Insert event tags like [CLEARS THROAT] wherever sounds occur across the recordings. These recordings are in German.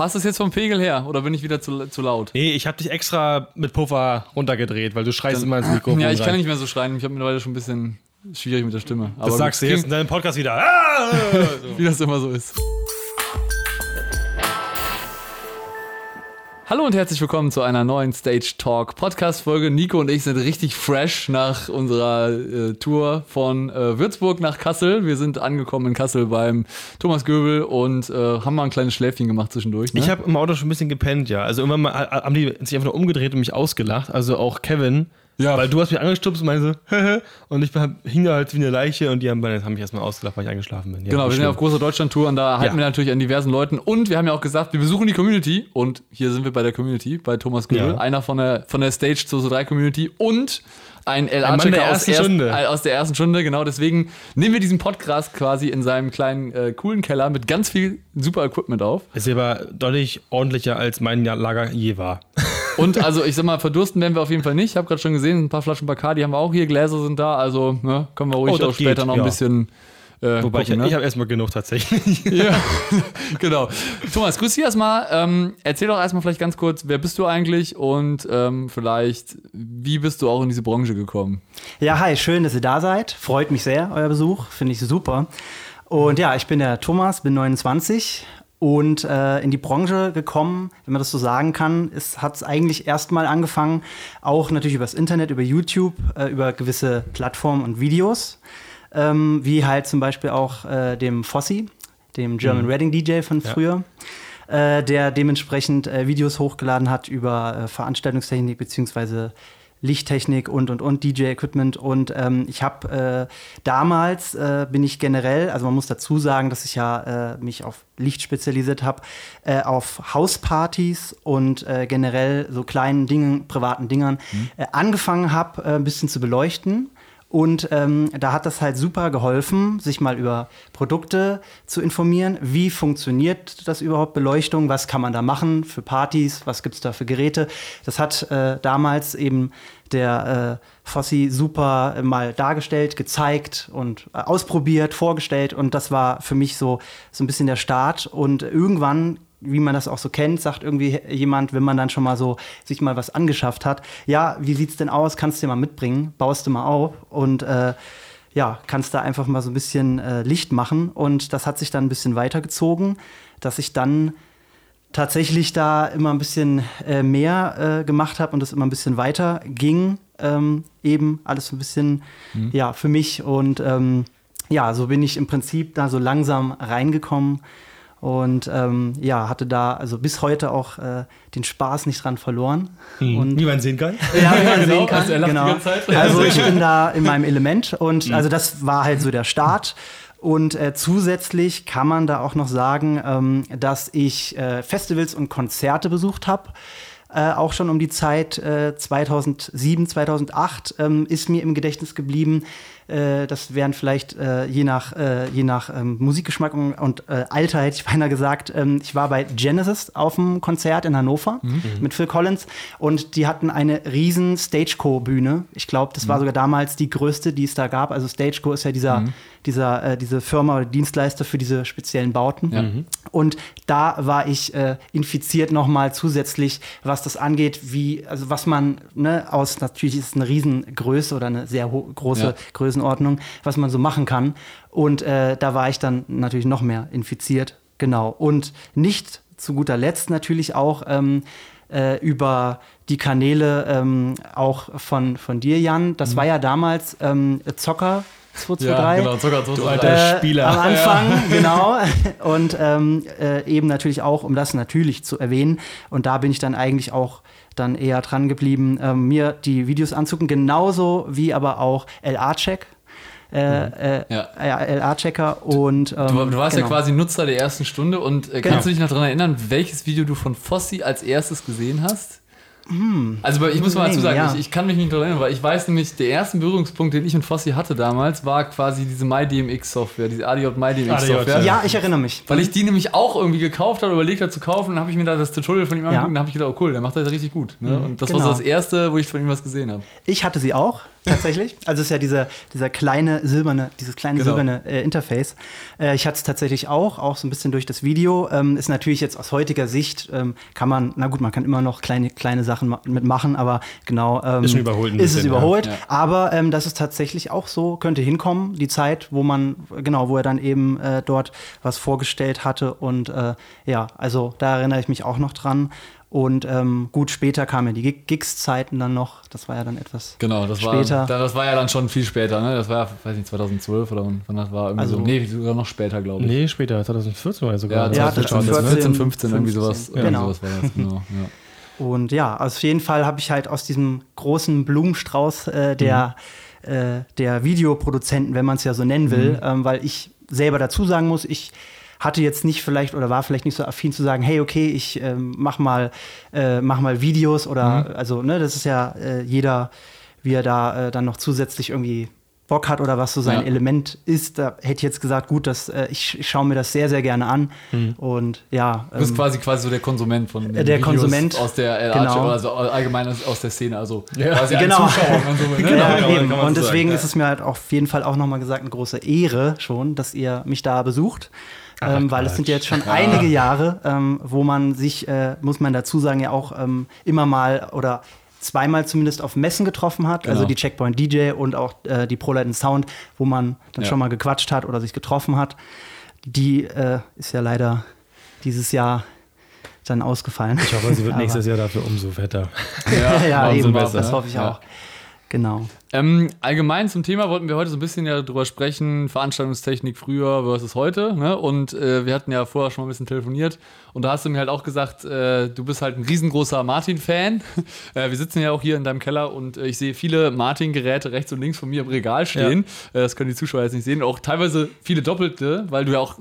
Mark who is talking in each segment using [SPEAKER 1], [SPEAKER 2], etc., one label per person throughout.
[SPEAKER 1] Passt es jetzt vom Pegel her oder bin ich wieder zu, zu laut?
[SPEAKER 2] Nee, ich habe dich extra mit Puffer runtergedreht, weil du schreist Dann, immer ins [CLEARS THROAT] Mikrofon.
[SPEAKER 1] Ja, ich rein. kann nicht mehr so schreien. Ich habe mittlerweile schon ein bisschen schwierig mit der Stimme.
[SPEAKER 2] Aber das sagst du jetzt in deinem Podcast wieder. Ah! [LAUGHS]
[SPEAKER 1] Wie das immer so ist. Hallo und herzlich willkommen zu einer neuen Stage Talk Podcast Folge. Nico und ich sind richtig fresh nach unserer äh, Tour von äh, Würzburg nach Kassel. Wir sind angekommen in Kassel beim Thomas Göbel und äh, haben mal ein kleines Schläfchen gemacht zwischendurch.
[SPEAKER 2] Ne? Ich habe im Auto schon ein bisschen gepennt, ja. Also irgendwann mal äh, haben die sich einfach nur umgedreht und mich ausgelacht. Also auch Kevin ja. Weil du hast mich angestupst und meinte so, und ich hing da halt wie eine Leiche und die haben, haben mich erstmal ausgelacht, weil ich eingeschlafen bin.
[SPEAKER 1] Ja, genau, wir sind ja auf großer Deutschland-Tour und da halten ja. wir natürlich an diversen Leuten und wir haben ja auch gesagt, wir besuchen die Community und hier sind wir bei der Community, bei Thomas Göbel, ja. einer von der, von der Stage zu so 3 Community und ein LA-Checker aus, erst, äh, aus, der ersten Stunde, genau. Deswegen nehmen wir diesen Podcast quasi in seinem kleinen, äh, coolen Keller mit ganz viel super Equipment auf.
[SPEAKER 2] Ist aber deutlich ordentlicher als mein Lager je war. [LAUGHS]
[SPEAKER 1] Und also, ich sag mal, verdursten werden wir auf jeden Fall nicht. Ich habe gerade schon gesehen, ein paar Flaschen Bacardi haben wir auch hier, Gläser sind da, also ne, können wir ruhig oh, auch später geht, noch ein bisschen.
[SPEAKER 2] Äh, Wobei gucken, ich, ne? ich habe erstmal genug tatsächlich. [LAUGHS] ja,
[SPEAKER 1] genau. Thomas, grüß dich erstmal. Ähm, erzähl doch erstmal vielleicht ganz kurz, wer bist du eigentlich und ähm, vielleicht, wie bist du auch in diese Branche gekommen?
[SPEAKER 3] Ja, hi, schön, dass ihr da seid. Freut mich sehr, euer Besuch. Finde ich super. Und ja, ich bin der Thomas, bin 29 und äh, in die Branche gekommen, wenn man das so sagen kann, hat es eigentlich erstmal angefangen, auch natürlich übers Internet, über YouTube, äh, über gewisse Plattformen und Videos, ähm, wie halt zum Beispiel auch äh, dem Fossi, dem German mhm. Reading DJ von früher. Ja. Äh, der dementsprechend äh, Videos hochgeladen hat über äh, Veranstaltungstechnik beziehungsweise Lichttechnik und und und DJ-Equipment. Und ähm, ich habe äh, damals äh, bin ich generell, also man muss dazu sagen, dass ich ja äh, mich auf Licht spezialisiert habe, äh, auf Hauspartys und äh, generell so kleinen Dingen, privaten Dingern mhm. Äh, angefangen habe, ein bisschen zu beleuchten. Und ähm, da hat das halt super geholfen, sich mal über Produkte zu informieren. Wie funktioniert das überhaupt, Beleuchtung? Was kann man da machen für Partys? Was gibt es da für Geräte? Das hat äh, damals eben der äh, Fossi super mal dargestellt, gezeigt und äh, ausprobiert, vorgestellt. Und das war für mich so, so ein bisschen der Start. Und irgendwann wie man das auch so kennt, sagt irgendwie jemand, wenn man dann schon mal so sich mal was angeschafft hat, ja, wie sieht's denn aus? Kannst du dir mal mitbringen, baust du mal auf und äh, ja, kannst da einfach mal so ein bisschen äh, Licht machen. Und das hat sich dann ein bisschen weitergezogen, dass ich dann tatsächlich da immer ein bisschen äh, mehr äh, gemacht habe und es immer ein bisschen weiter ging. Ähm, eben alles ein bisschen, mhm. ja, für mich. Und ähm, ja, so bin ich im Prinzip da so langsam reingekommen und ähm, ja, hatte da also bis heute auch äh, den Spaß nicht dran verloren.
[SPEAKER 2] Hm. Und, wie man sehen kann.
[SPEAKER 3] Ja, wie man [LAUGHS] genau, sehen kann. Also, genau. also ich [LAUGHS] bin da in meinem Element und hm. also das war halt so der Start. Und äh, zusätzlich kann man da auch noch sagen, ähm, dass ich äh, Festivals und Konzerte besucht habe. Äh, auch schon um die Zeit äh, 2007, 2008 ähm, ist mir im Gedächtnis geblieben, äh, das wären vielleicht äh, je nach, äh, je nach ähm, Musikgeschmack und, und äh, Alter, hätte ich beinahe gesagt. Ähm, ich war bei Genesis auf dem Konzert in Hannover mhm. mit Phil Collins und die hatten eine riesen Stageco-Bühne. Ich glaube, das mhm. war sogar damals die größte, die es da gab. Also Stageco ist ja dieser, mhm. dieser, äh, diese Firma oder Dienstleister für diese speziellen Bauten. Ja. Mhm. Und da war ich äh, infiziert nochmal zusätzlich, was das angeht, wie, also was man ne, aus, natürlich ist es eine Riesengröße oder eine sehr große ja. Größe Größenordnung, was man so machen kann. Und äh, da war ich dann natürlich noch mehr infiziert. Genau. Und nicht zu guter Letzt natürlich auch ähm, äh, über die Kanäle ähm, auch von, von dir, Jan. Das mhm. war ja damals ähm, Zocker 223. Ja, genau, Zucker 223. Du alter äh, Spieler. Am Anfang, ja. genau. [LAUGHS] Und ähm, äh, eben natürlich auch, um das natürlich zu erwähnen. Und da bin ich dann eigentlich auch dann eher dran geblieben, äh, mir die Videos anzugucken, genauso wie aber auch LA-Check. Äh, mhm. äh, ja. LA-Checker und.
[SPEAKER 1] Ähm, du, du, warst genau. ja quasi Nutzer der ersten Stunde und äh, kannst genau. du dich noch daran erinnern, welches Video du von Fossi als erstes gesehen hast? Hm. Also ich muss mal dazu sagen, ja. ich, ich, kann mich nicht erinnern, weil ich weiß nämlich, der erste Berührungspunkt, den ich und Fossi hatte damals, war quasi diese MyDMX-Software, diese ADJ MyDMX-Software.
[SPEAKER 3] Ja, ich erinnere mich.
[SPEAKER 1] Weil ich die nämlich auch irgendwie gekauft habe, überlegt habe zu kaufen, dann habe ich mir da das Tutorial von ihm angeguckt und dann habe ich gedacht, oh cool, der macht das richtig gut. Ne? Mhm. Und das genau. war so das erste, wo ich von ihm was gesehen habe.
[SPEAKER 3] Ich hatte sie auch tatsächlich. [LAUGHS] Also es ist ja dieser, dieser kleine silberne, dieses kleine genau. silberne äh, Interface. Äh, ich hatte es tatsächlich auch, auch so ein bisschen durch das Video. Ähm, ist natürlich jetzt aus heutiger Sicht, ähm, kann man, na gut, man kann immer noch kleine, kleine Sachen mitmachen, aber genau ähm, ist, überholt ist es überholt. Ja. Aber ähm, das ist tatsächlich auch so, könnte hinkommen, die Zeit, wo man, genau, wo er dann eben äh, dort was vorgestellt hatte. Und äh, ja, also da erinnere ich mich auch noch dran. Und ähm, gut, später kamen ja die Gigs-Zeiten dann noch. Das war ja dann etwas
[SPEAKER 1] genau, das später. War, das war ja dann schon viel später, ne? Das war ja, weiß nicht, 2012 oder wann das war. Irgendwie also, so. Nee, sogar noch später, glaube ich.
[SPEAKER 2] Nee, später, 2014 war ja sogar.
[SPEAKER 1] Ja, 2014, 14, 15, irgendwie sowas.
[SPEAKER 3] 15, genau. Sowas war das, genau. Ja. Und ja, auf jeden Fall habe ich halt aus diesem großen Blumenstrauß äh, der, mhm. äh, der Videoproduzenten, wenn man es ja so nennen will, mhm. ähm, weil ich selber dazu sagen muss, ich hatte jetzt nicht vielleicht oder war vielleicht nicht so affin zu sagen, hey, okay, ich äh, mach mal, äh, mach mal Videos oder mhm. also, ne, das ist ja äh, jeder, wie er da äh, dann noch zusätzlich irgendwie Bock hat oder was so sein ja. Element ist, da hätte ich jetzt gesagt, gut, das, äh, ich, ich schaue mir das sehr, sehr gerne an. Mhm. Und ja.
[SPEAKER 1] Du bist ähm, quasi quasi so der Konsument von
[SPEAKER 3] den der Videos Konsument
[SPEAKER 1] aus der äh, genau. also allgemein aus der Szene, also
[SPEAKER 3] ja. quasi genau. Zuschauer. So, [LAUGHS] ne? genau, genau und deswegen sagen, ist es mir halt auf jeden Fall auch nochmal gesagt eine große Ehre schon, dass ihr mich da besucht ähm, weil es sind ja jetzt schon ja. einige Jahre, ähm, wo man sich, äh, muss man dazu sagen, ja auch ähm, immer mal oder zweimal zumindest auf Messen getroffen hat, also genau. also die Checkpoint DJ und auch äh, die ProLight Sound, wo man dann ja. schon mal gequatscht hat oder sich getroffen hat. Die äh, ist ja leider dieses Jahr dann ausgefallen.
[SPEAKER 2] Ich hoffe, sie wird [LAUGHS] nächstes Jahr dafür umso fetter. [LAUGHS]
[SPEAKER 3] Ja, ja eben, besser, das hoffe ich ja. auch. Genau.
[SPEAKER 1] Ähm, allgemein zum Thema wollten wir heute so ein bisschen ja drüber sprechen, Veranstaltungstechnik früher versus heute. Ne? Und äh, wir hatten ja vorher schon mal ein bisschen telefoniert und da hast du mir halt auch gesagt, äh, du bist halt ein riesengroßer Martin-Fan. [LAUGHS] äh, wir sitzen ja auch hier in deinem Keller und äh, ich sehe viele Martin-Geräte rechts und links von mir im Regal stehen. Ja. Äh, das können die Zuschauer jetzt nicht sehen. Auch teilweise viele doppelte, weil du ja auch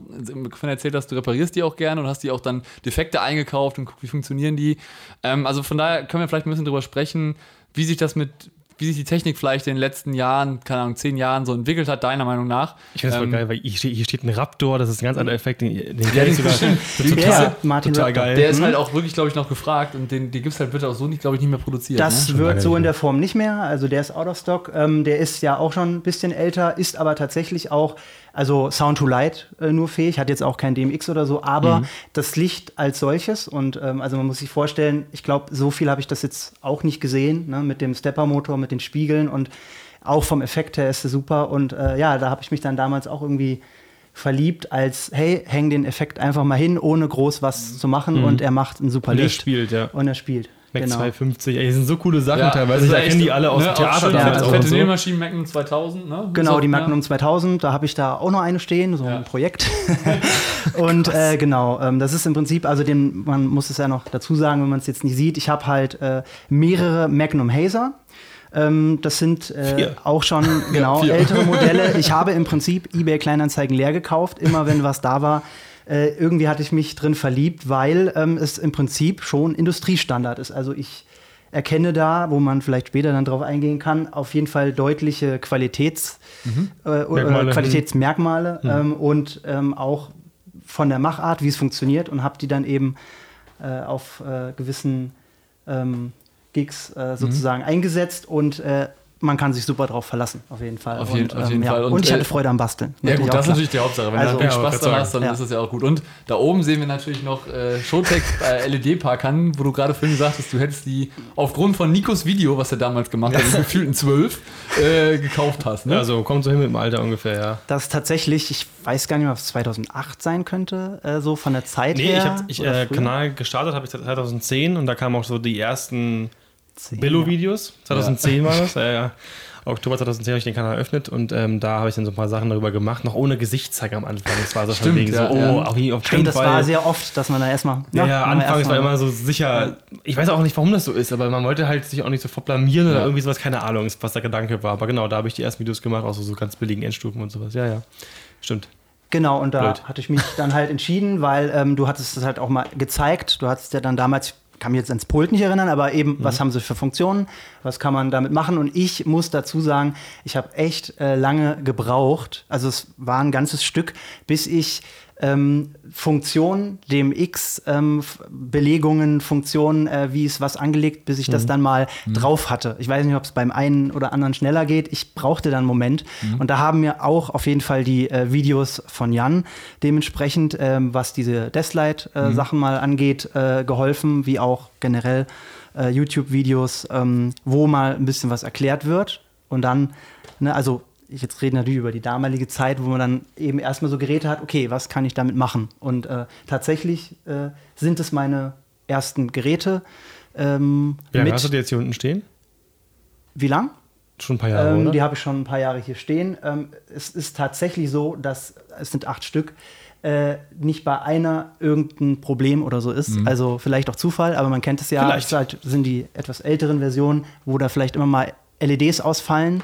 [SPEAKER 1] von erzählt hast, du reparierst die auch gerne und hast die auch dann Defekte eingekauft und guckst, wie funktionieren die. Ähm, also von daher können wir vielleicht ein bisschen drüber sprechen, wie sich das mit wie sich die Technik vielleicht in den letzten Jahren, keine Ahnung, zehn Jahren so entwickelt hat, deiner Meinung nach.
[SPEAKER 2] Ich finde es ähm, voll geil, weil hier, hier steht ein Raptor, das ist ein ganz anderer Effekt, den, den
[SPEAKER 1] der ist sogar total, Martin total geil. Der ist halt auch wirklich, glaube ich, noch gefragt und den, den gibt es halt bitte auch so nicht, glaube ich, nicht mehr produziert.
[SPEAKER 3] Das ne? wird so in der Form nicht mehr, also der ist out of stock. Ähm, der ist ja auch schon ein bisschen älter, ist aber tatsächlich auch also Sound to Light äh, nur fähig, hat jetzt auch kein DMX oder so, aber mhm. das Licht als solches und ähm, also man muss sich vorstellen, ich glaube, so viel habe ich das jetzt auch nicht gesehen, ne, mit dem Stepper-Motor, mit den Spiegeln und auch vom Effekt her ist es super und äh, ja, da habe ich mich dann damals auch irgendwie verliebt als, hey, häng den Effekt einfach mal hin, ohne groß was zu machen mhm. und er macht ein super Licht. Und er
[SPEAKER 2] spielt, ja.
[SPEAKER 3] Und er spielt.
[SPEAKER 2] Mac genau. 250, ey, das sind so coole Sachen ja, teilweise. Ich erkenne die alle aus ne, dem Theater.
[SPEAKER 1] Ja, also fette so. Nähmaschinen Magnum 2000, ne?
[SPEAKER 3] Genau, so, die Magnum ja. 2000, da habe ich da auch noch eine stehen, so ja. ein Projekt. [LAUGHS] und äh, genau, ähm, das ist im Prinzip, also den, man muss es ja noch dazu sagen, wenn man es jetzt nicht sieht, ich habe halt äh, mehrere Magnum Hazer. Ähm, das sind äh, auch schon [LAUGHS] genau ältere Modelle. [LAUGHS] Ich habe im Prinzip eBay Kleinanzeigen leer gekauft, immer wenn was da war äh, irgendwie hatte ich mich drin verliebt, weil ähm, es im Prinzip schon Industriestandard ist. Also ich erkenne da, wo man vielleicht später dann drauf eingehen kann, auf jeden Fall deutliche Qualitäts, mhm. äh, Qualitätsmerkmale mhm. ähm, und ähm, auch von der Machart, wie es funktioniert und habe die dann eben äh, auf äh, gewissen ähm, Gigs äh, sozusagen mhm. eingesetzt und äh, man kann sich super drauf verlassen, auf jeden Fall.
[SPEAKER 1] Auf jeden,
[SPEAKER 3] und,
[SPEAKER 1] auf jeden
[SPEAKER 3] ähm,
[SPEAKER 1] Fall.
[SPEAKER 3] Ja. Und, und, ich hatte Freude am Basteln.
[SPEAKER 1] Ja, gut, das ist natürlich die Hauptsache. Wenn also, du natürlich Spaß daran hast, dann ja. ist das ja auch gut. Und da oben sehen wir natürlich noch äh, Showtech [LAUGHS] äh, LED-Park an, wo du gerade vorhin gesagt hast, du hättest die aufgrund von Nikos Video, was er damals gemacht hat, in gefühlten zwölf, äh, gekauft hast. Ne?
[SPEAKER 2] Ja, so kommt so hin mit dem Alter ungefähr, ja.
[SPEAKER 3] Das ist tatsächlich, ich weiß gar nicht mehr, ob es 2008 sein könnte, äh, so von der Zeit
[SPEAKER 2] nee,
[SPEAKER 3] her.
[SPEAKER 2] Nee, ich habe äh, Kanal gestartet, habe ich 2010 und da kamen auch so die ersten Billo-Videos. 2010 ja. war das, [LAUGHS] ja, ja. Oktober 2010 habe ich den Kanal eröffnet und ähm, da habe ich dann so ein paar Sachen darüber gemacht, noch ohne Gesichtszeiger am Anfang. Das war so
[SPEAKER 1] Stimmt, von wegen ja, so, oh,
[SPEAKER 3] auf, jeden, Stimmt, das Fall. war sehr oft, dass man da erstmal.
[SPEAKER 2] Ja, ja anfangs war immer so sicher. Ich weiß auch nicht, warum das so ist, aber man wollte halt sich auch nicht sofort blamieren oder irgendwie sowas, keine Ahnung, was der Gedanke war. Aber genau, da habe ich die ersten Videos gemacht, auch so, so ganz billigen Endstufen und sowas. Ja, ja. Stimmt.
[SPEAKER 3] Genau, und da Blöd. hatte ich mich dann halt entschieden, weil ähm, du hattest das halt auch mal gezeigt. Du hattest ja dann damals kann mich jetzt ans Pult nicht erinnern, aber eben, mhm. was haben sie für Funktionen, was kann man damit machen? Und ich muss dazu sagen, ich habe echt äh, lange gebraucht, also es war ein ganzes Stück, bis ich ähm, Funktion, dem X, ähm, Belegungen, Funktionen, äh, wie ist was angelegt, bis ich mhm. das dann mal mhm. drauf hatte. Ich weiß nicht, ob es beim einen oder anderen schneller geht. Ich brauchte dann einen Moment. Mhm. Und da haben mir auch auf jeden Fall die äh, Videos von Jan dementsprechend, ähm, was diese Deathlight-Sachen äh, mhm. mal angeht, äh, geholfen, wie auch generell äh, YouTube-Videos, ähm, wo mal ein bisschen was erklärt wird. Und dann, ne, also ich jetzt rede natürlich über die damalige Zeit, wo man dann eben erstmal so Geräte hat, okay, was kann ich damit machen? Und äh, tatsächlich äh, sind es meine ersten Geräte.
[SPEAKER 2] Ähm, Wie lange hast du die jetzt hier unten stehen?
[SPEAKER 3] Wie lang?
[SPEAKER 2] Schon ein paar Jahre,
[SPEAKER 3] ähm,
[SPEAKER 2] oder?
[SPEAKER 3] Die habe ich schon ein paar Jahre hier stehen. Ähm, es ist tatsächlich so, dass es sind acht Stück. Äh, nicht bei einer irgendein Problem oder so ist. Mhm. Also vielleicht auch Zufall, aber man kennt es ja. Vielleicht halt, sind die etwas älteren Versionen, wo da vielleicht immer mal LEDs ausfallen.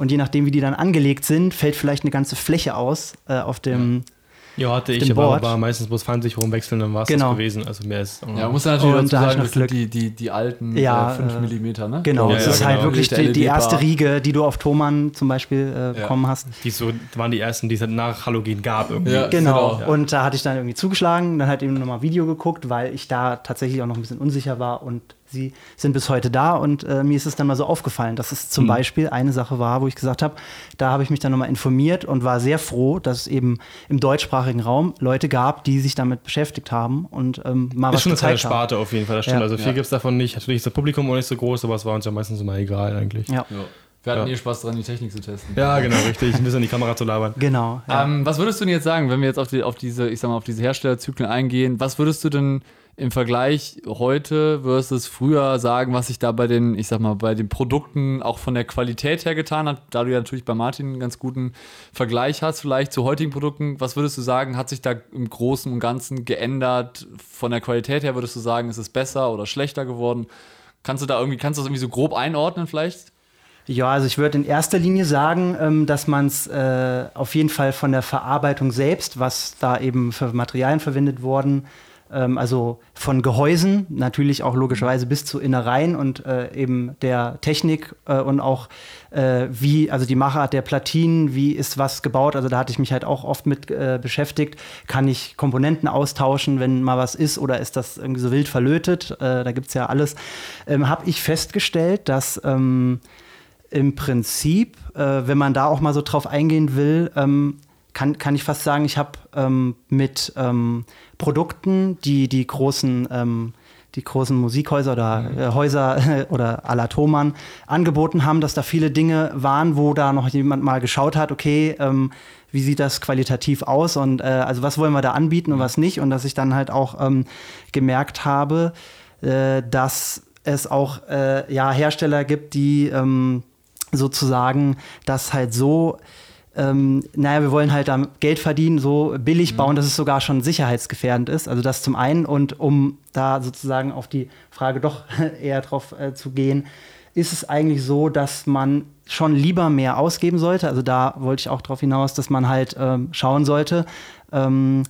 [SPEAKER 3] Und je nachdem, wie die dann angelegt sind, fällt vielleicht eine ganze Fläche aus äh, auf dem.
[SPEAKER 2] Ja, hatte ich, aber war meistens bloß Pfannsicherung wechseln, dann war es genau. das gewesen. Also mehr ist.
[SPEAKER 1] Ja, muss natürlich und dazu sagen, das sind die, die, die alten
[SPEAKER 3] ja, äh, 5
[SPEAKER 1] mm, ne?
[SPEAKER 3] Genau, ja, das ja, ist genau. halt wirklich die, die, erste Riege, die du auf Thomann zum Beispiel äh, bekommen hast.
[SPEAKER 2] Die so, waren die ersten, die es halt nach Halogen gab
[SPEAKER 3] irgendwie. Ja, genau. genau. Und da hatte ich dann irgendwie zugeschlagen, dann halt eben nochmal Video geguckt, weil ich da tatsächlich auch noch ein bisschen unsicher war und sie sind bis heute da und äh, mir ist es dann mal so aufgefallen, dass es zum mhm. Beispiel eine Sache war, wo ich gesagt habe, da habe ich mich dann nochmal informiert und war sehr froh, dass es eben im deutschsprachigen Raum Leute gab, die sich damit beschäftigt haben und ähm,
[SPEAKER 2] mal ist was schon eine kleine Sparte auf jeden Fall, das stimmt. Ja. Also viel ja. gibt es davon nicht. Natürlich ist das Publikum auch nicht so groß, aber es war uns ja meistens immer egal eigentlich.
[SPEAKER 1] Ja. ja. Wir hatten ja. eh Spaß dran, die Technik zu testen.
[SPEAKER 2] Ja, genau, richtig. Ein bisschen in die Kamera zu labern.
[SPEAKER 3] Genau.
[SPEAKER 1] Ja. Ähm, was würdest du denn jetzt sagen, wenn wir jetzt auf, die, auf diese, ich sag mal, auf diese Herstellerzyklen eingehen? Was würdest du denn im Vergleich heute versus früher sagen, was sich da bei den, ich sag mal, bei den Produkten auch von der Qualität her getan hat, da du ja natürlich bei Martin einen ganz guten Vergleich hast, vielleicht zu heutigen Produkten, was würdest du sagen, hat sich da im Großen und Ganzen geändert? Von der Qualität her würdest du sagen, ist es besser oder schlechter geworden? Kannst du da irgendwie, kannst du das irgendwie so grob einordnen vielleicht?
[SPEAKER 3] Ja, also ich würde in erster Linie sagen, ähm, dass man es äh, auf jeden Fall von der Verarbeitung selbst, was da eben für Materialien verwendet wurden, ähm, also von Gehäusen, natürlich auch logischerweise bis zu Innereien und äh, eben der Technik äh, und auch äh, wie, also die Machart der Platinen, wie ist was gebaut. Also da hatte ich mich halt auch oft mit äh, beschäftigt. Kann ich Komponenten austauschen, wenn mal was ist oder ist das irgendwie so wild verlötet? Äh, da gibt es ja alles. Ähm, Habe ich festgestellt, dass ähm, im Prinzip, äh, wenn man da auch mal so drauf eingehen will, ähm, kann, kann ich fast sagen, ich habe ähm, mit ähm, Produkten, die die großen, ähm, die großen Musikhäuser oder mhm. äh, Häuser [LAUGHS] oder à la Thomann angeboten haben, dass da viele Dinge waren, wo da noch jemand mal geschaut hat, okay, ähm, wie sieht das qualitativ aus und äh, also was wollen wir da anbieten und was nicht und dass ich dann halt auch ähm, gemerkt habe, äh, dass es auch äh, ja, Hersteller gibt, die ähm, sozusagen das halt so ähm, naja, wir wollen halt da Geld verdienen, so billig mhm. bauen, dass es sogar schon sicherheitsgefährdend ist. Also das zum einen. Und um da sozusagen auf die Frage doch [LAUGHS] eher drauf äh, zu gehen, ist es eigentlich so, dass man schon lieber mehr ausgeben sollte. Also da wollte ich auch darauf hinaus, dass man halt ähm, schauen sollte. Ähm,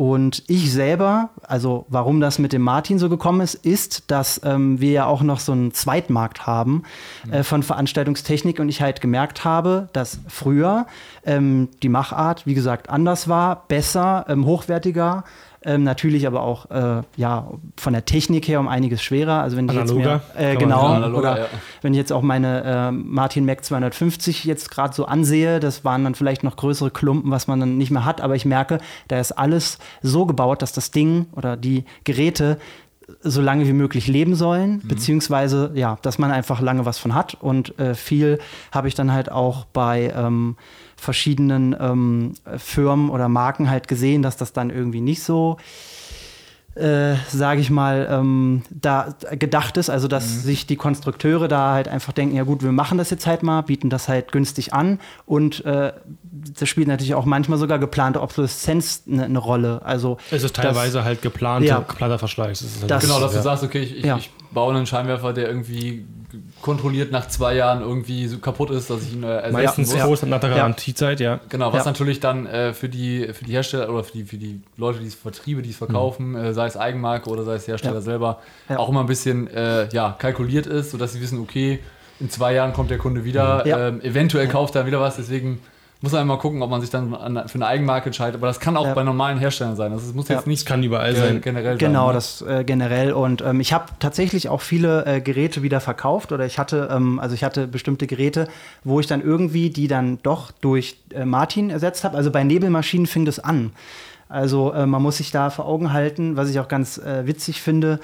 [SPEAKER 3] und ich selber, also warum das mit dem Martin so gekommen ist, ist, dass ähm, wir ja auch noch so einen Zweitmarkt haben äh, von Veranstaltungstechnik. Und ich halt gemerkt habe, dass früher ähm, die Machart, wie gesagt, anders war, besser, ähm, hochwertiger ähm, natürlich aber auch äh, ja, von der Technik her um einiges schwerer. Also wenn ich
[SPEAKER 2] Analoger.
[SPEAKER 3] jetzt mehr, äh, genau, analoger, oder ja. wenn ich jetzt auch meine äh, Martin Mac 250 jetzt gerade so ansehe, das waren dann vielleicht noch größere Klumpen, was man dann nicht mehr hat, aber ich merke, da ist alles so gebaut, dass das Ding oder die Geräte so lange wie möglich leben sollen, mhm. beziehungsweise ja, dass man einfach lange was von hat. Und äh, viel habe ich dann halt auch bei ähm, verschiedenen ähm, Firmen oder Marken halt gesehen, dass das dann irgendwie nicht so äh, sage ich mal, ähm, da gedacht ist, also dass mhm. sich die Konstrukteure da halt einfach denken, ja gut, wir machen das jetzt halt mal, bieten das halt günstig an und äh, das spielt natürlich auch manchmal sogar geplante Obsoleszenz eine ne Rolle. Also
[SPEAKER 2] es ist teilweise das, halt geplante, ja, geplanter Verschleiß.
[SPEAKER 1] Halt genau, dass du sagst, okay, ich, ich, ja. ich baue einen Scheinwerfer, der irgendwie kontrolliert nach zwei Jahren irgendwie so kaputt ist, dass ich ihn äh,
[SPEAKER 2] Meistens muss. groß nach der Garantiezeit, ja.
[SPEAKER 1] Genau, was natürlich dann äh, für, die, für die Hersteller oder für die, für die Leute, die es Vertriebe, die es verkaufen, mhm. äh, sei es Eigenmarke oder sei es Hersteller selber, auch immer ein bisschen äh, ja, kalkuliert ist, sodass sie wissen, okay, in zwei Jahren kommt der Kunde wieder, ähm, eventuell kauft er wieder was, deswegen muss man mal gucken, ob man sich dann an, für eine Eigenmarke entscheidet. Aber das kann auch ja. bei normalen Herstellern sein. Das muss jetzt nicht
[SPEAKER 2] kann überall sein.
[SPEAKER 3] generell Genau, sein, ne? das äh, generell. Und ähm, ich habe tatsächlich auch viele äh, Geräte wieder verkauft oder ich hatte, ähm, also ich hatte bestimmte Geräte, wo ich dann irgendwie die dann doch durch äh, Martin ersetzt habe. Also bei Nebelmaschinen fing das an. Also äh, man muss sich da vor Augen halten, was ich auch ganz äh, witzig finde.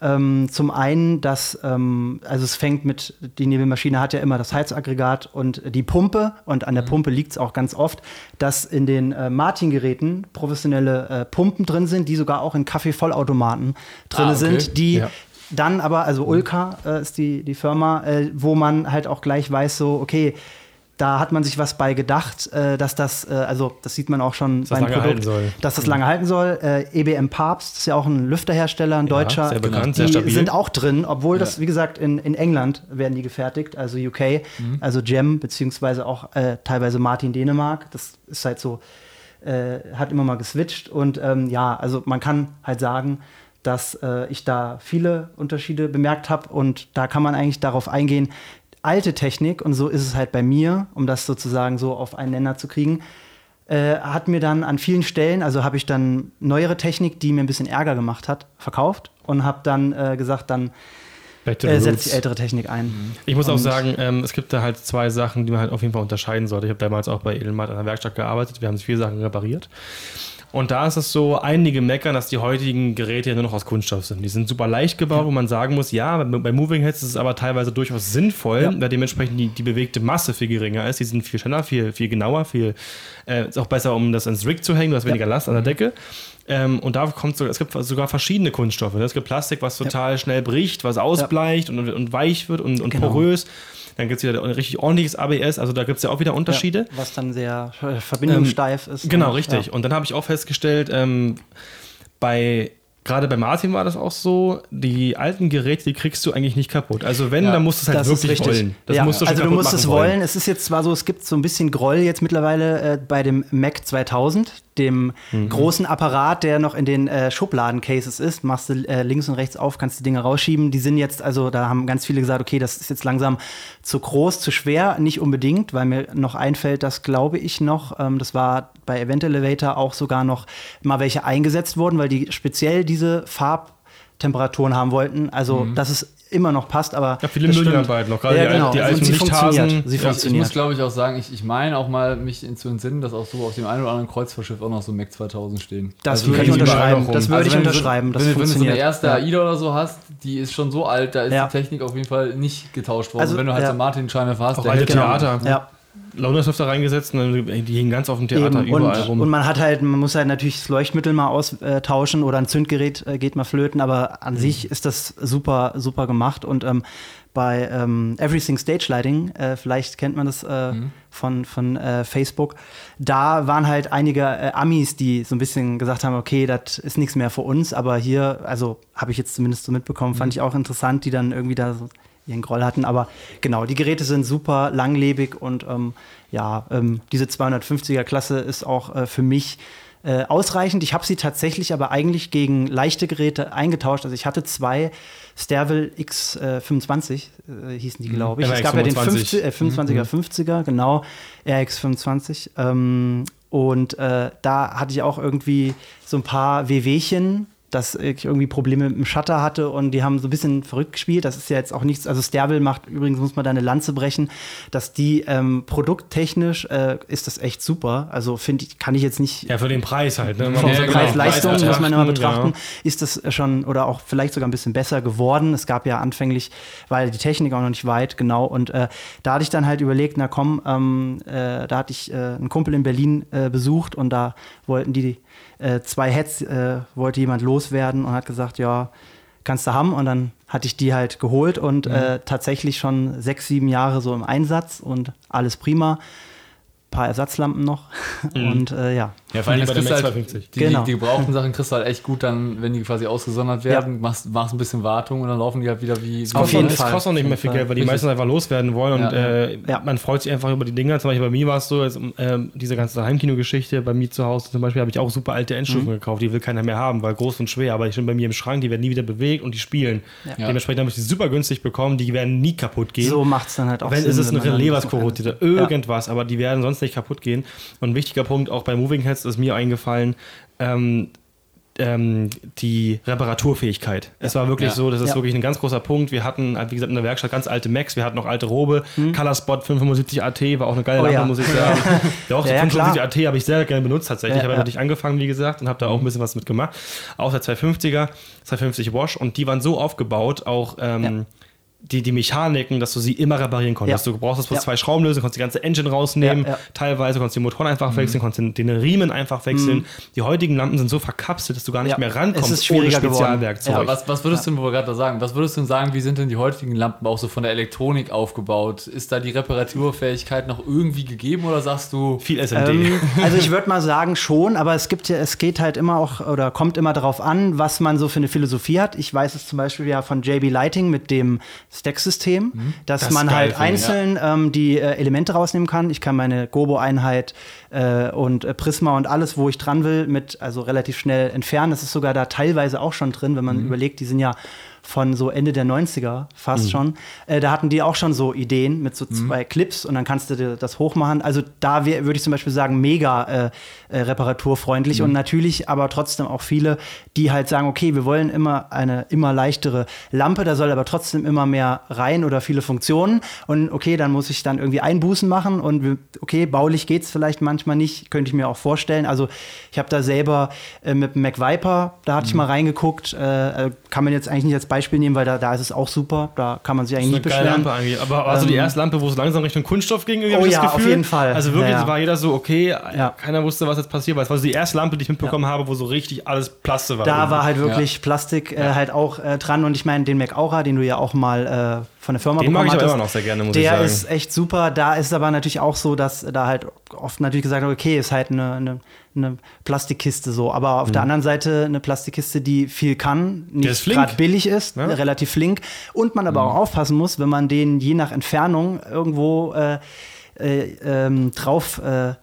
[SPEAKER 3] Ähm, zum einen, dass, ähm, also es fängt mit, die Nebelmaschine hat ja immer das Heizaggregat und die Pumpe und an der mhm. Pumpe liegt es auch ganz oft, dass in den äh, Martin-Geräten professionelle äh, Pumpen drin sind, die sogar auch in Kaffeevollautomaten drin ah, okay. sind, die ja. dann aber, also Ulka äh, ist die, die Firma, äh, wo man halt auch gleich weiß, so, okay, da hat man sich was bei gedacht, äh, dass das, äh, also das sieht man auch schon
[SPEAKER 2] dass beim das Produkt,
[SPEAKER 3] dass das lange halten soll. Äh, EBM Papst ist ja auch ein Lüfterhersteller, ein ja, deutscher.
[SPEAKER 2] Sehr bekannt,
[SPEAKER 3] die
[SPEAKER 2] sehr stabil.
[SPEAKER 3] sind auch drin, obwohl ja. das, wie gesagt, in, in England werden die gefertigt, also UK, mhm. also Gem, beziehungsweise auch äh, teilweise Martin Dänemark. Das ist halt so, äh, hat immer mal geswitcht. Und ähm, ja, also man kann halt sagen, dass äh, ich da viele Unterschiede bemerkt habe und da kann man eigentlich darauf eingehen, alte Technik, und so ist es halt bei mir, um das sozusagen so auf einen Nenner zu kriegen, äh, hat mir dann an vielen Stellen, also habe ich dann neuere Technik, die mir ein bisschen Ärger gemacht hat, verkauft und habe dann äh, gesagt, dann äh, setze ich ältere Technik ein.
[SPEAKER 2] Ich muss und auch sagen, ähm, es gibt da halt zwei Sachen, die man halt auf jeden Fall unterscheiden sollte. Ich habe damals auch bei Edelmart an der Werkstatt gearbeitet, wir haben viele Sachen repariert. Und da ist es so, einige meckern, dass die heutigen Geräte ja nur noch aus Kunststoff sind. Die sind super leicht gebaut, ja. wo man sagen muss, ja, bei Moving Heads ist es aber teilweise durchaus sinnvoll, ja. weil dementsprechend die, die bewegte Masse viel geringer ist. Die sind viel schneller, viel, viel genauer, viel, äh, ist auch besser, um das ins Rig zu hängen, du hast weniger Last an der Decke. Ähm, und da kommt so, es gibt sogar verschiedene Kunststoffe. Es gibt Plastik, was total ja. schnell bricht, was ausbleicht und, und, weich wird und, und genau. porös. Dann gibt es wieder ein richtig ordentliches ABS, also da gibt es ja auch wieder Unterschiede. Ja,
[SPEAKER 3] was dann sehr verbindungssteif ähm, ist.
[SPEAKER 2] Genau, richtig. Ja. Und dann habe ich auch festgestellt, ähm, bei gerade bei Martin war das auch so, die alten Geräte, die kriegst du eigentlich nicht kaputt. Also wenn, ja, dann musst du es halt wirklich wollen.
[SPEAKER 3] Das ja, musst du also du musst es wollen. Es ist jetzt zwar so, es gibt so ein bisschen Groll jetzt mittlerweile äh, bei dem Mac 2000, dem mhm. großen Apparat, der noch in den äh, Schubladen-Cases ist. Machst du äh, links und rechts auf, kannst die Dinge rausschieben. Die sind jetzt, also da haben ganz viele gesagt, okay, das ist jetzt langsam zu groß, zu schwer. Nicht unbedingt, weil mir noch einfällt, dass glaube ich noch, ähm, das war bei Event Elevator auch sogar noch mal welche eingesetzt wurden, weil die speziell diese Farbtemperaturen haben wollten. Also mhm. das ist immer noch passt, aber.
[SPEAKER 2] Ja, viele Müllarbeit noch, gerade ja, genau. die, alten
[SPEAKER 3] sie Lichthasen. Sie
[SPEAKER 1] ja, Ich muss, glaube ich, auch sagen, ich, ich meine auch mal, mich zu entsinnen, dass auch so auf dem einen oder anderen Kreuzfahrtschiff auch noch so Mac 2000 stehen.
[SPEAKER 3] Das also würde ich unterschreiben. Das würde also ich unterschreiben.
[SPEAKER 1] Das wenn, wenn du so eine erste AIDA oder so hast, die ist schon so alt, da ist die Technik auf jeden Fall nicht getauscht worden. Also, wenn du halt so Martin-Scheinwerfer hast,
[SPEAKER 2] auch alte Theater. Ja. Launersöfter reingesetzt und die hingen ganz auf dem Theater
[SPEAKER 3] Eben. überall und, rum. Und man hat halt, man muss halt natürlich das Leuchtmittel mal austauschen oder ein Zündgerät äh, geht mal flöten, aber an mhm. sich ist das super, super gemacht und ähm, bei ähm, Everything Stage Lighting, äh, vielleicht kennt man das äh, mhm. von, von äh, Facebook, da waren halt einige äh, Amis, die so ein bisschen gesagt haben, okay, das ist nichts mehr für uns, aber hier, also habe ich jetzt zumindest so mitbekommen, mhm. fand ich auch interessant, die dann irgendwie da so ihren Groll hatten. Aber genau, die Geräte sind super langlebig und ähm, ja, ähm, diese 250er Klasse ist auch äh, für mich äh, ausreichend. Ich habe sie tatsächlich aber eigentlich gegen leichte Geräte eingetauscht. Also ich hatte zwei Stervel X25, äh, hießen die, glaube ich.
[SPEAKER 2] Mhm.
[SPEAKER 3] Es gab
[SPEAKER 2] 25.
[SPEAKER 3] ja den 50, äh, 25er, mhm. 50er, genau, RX25. Ähm, und äh, da hatte ich auch irgendwie so ein paar WWchen dass ich irgendwie Probleme mit dem Shutter hatte und die haben so ein bisschen verrückt gespielt. Das ist ja jetzt auch nichts. Also Stervel macht übrigens, muss man da eine Lanze brechen, dass die ähm, produkttechnisch äh, ist das echt super. Also finde ich, kann ich jetzt nicht.
[SPEAKER 2] Ja, für den Preis halt. Ne?
[SPEAKER 3] Von ja, genau. Preis-Leistung muss man immer betrachten. Ja. Ist das schon oder auch vielleicht sogar ein bisschen besser geworden. Es gab ja anfänglich, weil die Technik auch noch nicht weit, genau. Und äh, da hatte ich dann halt überlegt, na komm, ähm, äh, da hatte ich äh, einen Kumpel in Berlin äh, besucht und da wollten die äh, zwei Heads äh, wollte jemand loswerden und hat gesagt, ja, kannst du haben. Und dann hatte ich die halt geholt und mhm. äh, tatsächlich schon sechs, sieben Jahre so im Einsatz und alles prima. Paar Ersatzlampen noch. [LAUGHS] Mhm. Und äh, ja.
[SPEAKER 1] Ja, vor allem bei der Max 250. Die, genau. die, die gebrauchten Sachen kriegst du halt echt gut dann, wenn die quasi ausgesondert werden, ja. machst, machst ein bisschen Wartung und dann laufen die halt wieder wie.
[SPEAKER 2] Es kostet, jeden Fall. kostet auch nicht mehr viel Geld, weil die meisten einfach loswerden wollen und äh, ja. man freut sich einfach über die Dinger. Zum Beispiel bei mir war es so, jetzt, äh, diese ganze Heimkino-Geschichte, bei mir zu Hause zum Beispiel habe ich auch super alte Endstufen mhm. gekauft, die will keiner mehr haben, weil groß und schwer, aber die sind bei mir im Schrank, die werden nie wieder bewegt und die spielen. Dementsprechend habe ich die super günstig bekommen, die werden nie kaputt gehen.
[SPEAKER 3] So macht es dann halt auch
[SPEAKER 2] Wenn Sinn, ist es ein Relais, was korrodiert oder irgendwas, aber die werden sonst nicht kaputt gehen. Und ein wichtiger Punkt auch bei Moving Heads ist mir eingefallen, ähm, ähm, die Reparaturfähigkeit. Ja. Es war wirklich ja. so, das ist ja. wirklich ein ganz großer Punkt. Wir hatten, wie gesagt, in der Werkstatt ganz alte Macs, wir hatten noch alte Robe. Mhm. Colorspot 575 AT war auch eine geile oh, Lampe, muss ich sagen. ja, auch die 575 AT habe ich sehr gerne benutzt tatsächlich. Ich habe natürlich angefangen, wie gesagt, und habe da auch ein bisschen was mitgemacht. Auch der 250er, 250 Wash und die waren so aufgebaut, auch ähm, die, die Mechaniken, dass du sie immer reparieren konntest. Ja. Du brauchst das bloß ja. zwei Schrauben lösen, konntest die ganze Engine rausnehmen, ja, teilweise konntest du die Motoren einfach mhm. wechseln, konntest den, Riemen einfach wechseln. Mhm. Die heutigen Lampen sind so verkapselt, dass du gar nicht mehr rankommst
[SPEAKER 3] es ist ohne
[SPEAKER 1] Spezialwerkzeug. Was, was, würdest du denn gerade sagen? Was würdest du denn sagen, wie sind denn die heutigen Lampen auch so von der Elektronik aufgebaut? Ist da die Reparaturfähigkeit noch irgendwie gegeben oder sagst du
[SPEAKER 2] viel SMD? Ähm, [LAUGHS]
[SPEAKER 3] also ich würde mal sagen schon, aber es gibt ja, es geht halt immer auch oder kommt immer darauf an, was man so für eine Philosophie hat. Ich weiß es zum Beispiel ja von JB Lighting mit dem Stack-System Mhm. Dass das man halt einzeln ja. ähm, die äh, Elemente rausnehmen kann. Ich kann meine Gobo-Einheit äh, und äh, Prisma und alles, wo ich dran will, mit also relativ schnell entfernen. Das ist sogar da teilweise auch schon drin, wenn man mhm. überlegt, die sind ja von so Ende der 90er fast mhm. schon. Äh, da hatten die auch schon so Ideen mit so mhm. zwei mhm. Clips und dann kannst du das hochmachen. Also da würde ich zum Beispiel sagen, mega äh, äh, reparaturfreundlich mhm. und natürlich aber trotzdem auch viele, die halt sagen, okay, wir wollen immer eine immer leichtere Lampe, da soll aber trotzdem immer mehr rein oder viele Funktionen und okay, dann muss ich dann irgendwie Einbußen machen und okay, baulich geht es vielleicht manchmal nicht, könnte ich mir auch vorstellen. Also ich habe da selber äh, mit dem Mac Viper, da hatte ich mhm. mal reingeguckt, äh, äh, kann man jetzt eigentlich nicht als Beispiel Beispiel nehmen, weil da, da ist es auch super. Da kann man sich eigentlich nicht beschweren.
[SPEAKER 2] Lampe eigentlich. Aber also ähm, die erste Lampe, wo es langsam Richtung Kunststoff ging,
[SPEAKER 3] irgendwie oh ja, das Gefühl. auf jeden Fall.
[SPEAKER 2] Also wirklich, ja, ja. war jeder so, okay, ja. keiner wusste, was jetzt passiert. Weil es war so die erste Lampe, die ich mitbekommen habe, wo so richtig alles Plastik war.
[SPEAKER 3] Da war halt wirklich Plastik äh, halt auch äh, dran. Und ich meine, den Mac Aura, den du ja auch mal äh, von der Firma
[SPEAKER 2] Den mag ich aber immer noch sehr gerne, muss
[SPEAKER 3] der
[SPEAKER 2] ich sagen.
[SPEAKER 3] Der ist echt super. Da ist aber natürlich auch so, dass da halt oft natürlich gesagt wird, okay, ist halt eine, eine, eine Plastikkiste so. Aber auf mhm. der anderen Seite eine Plastikkiste, die viel kann, nicht gerade billig ist, ja? relativ flink. Und man aber mhm. auch aufpassen muss, wenn man den je nach Entfernung irgendwo äh, äh, ähm, drauf äh,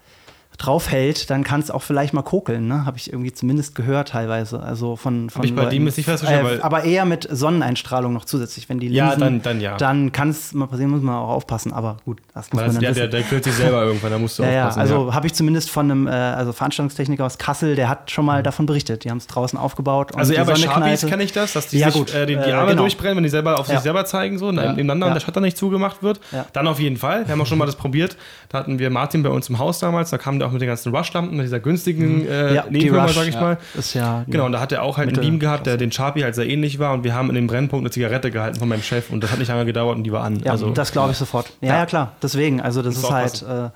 [SPEAKER 3] draufhält, dann kann es auch vielleicht mal kokeln, ne? Habe ich irgendwie zumindest gehört teilweise. Also von, von
[SPEAKER 2] Hab ich bei dem ist nicht
[SPEAKER 3] äh, aber eher mit Sonneneinstrahlung noch zusätzlich. Wenn die Linsen,
[SPEAKER 2] ja, dann, dann ja.
[SPEAKER 3] Dann kann es mal passieren, muss man auch aufpassen. Aber gut,
[SPEAKER 2] das muss Weil man dann ja, der, der quillt sich selber irgendwann, da musst du [LAUGHS]
[SPEAKER 3] ja, aufpassen. Ja, also ja. habe ich zumindest von einem äh, also Veranstaltungstechniker aus Kassel, der hat schon mal mhm. davon berichtet. Die haben es draußen aufgebaut.
[SPEAKER 2] Also eher bei Sharpies kenne ich das, dass die
[SPEAKER 3] ja,
[SPEAKER 2] sich äh, die, die, äh, Arme genau. durchbrennen, wenn die selber auf sich selber zeigen, so nebeneinander und der Shutter nicht zugemacht wird. Dann auf jeden Fall. Wir haben auch schon mal das probiert. Da hatten wir Martin bei uns im Haus damals, da kam der auch mit den ganzen Rush-Lampen Lampen, mit dieser günstigen mhm. äh, ja, Nebenfirma, sag ich ja, mal.
[SPEAKER 3] Ist ja
[SPEAKER 2] genau, und da hat er auch halt Mitte, einen Beam gehabt, der den Sharpie halt sehr ähnlich war und wir haben in dem Brennpunkt eine Zigarette gehalten von meinem Chef und das hat nicht lange gedauert und die war an.
[SPEAKER 3] Ja, also, das glaube ich sofort. Ja, ja, klar. Deswegen, also das ist halt. Äh,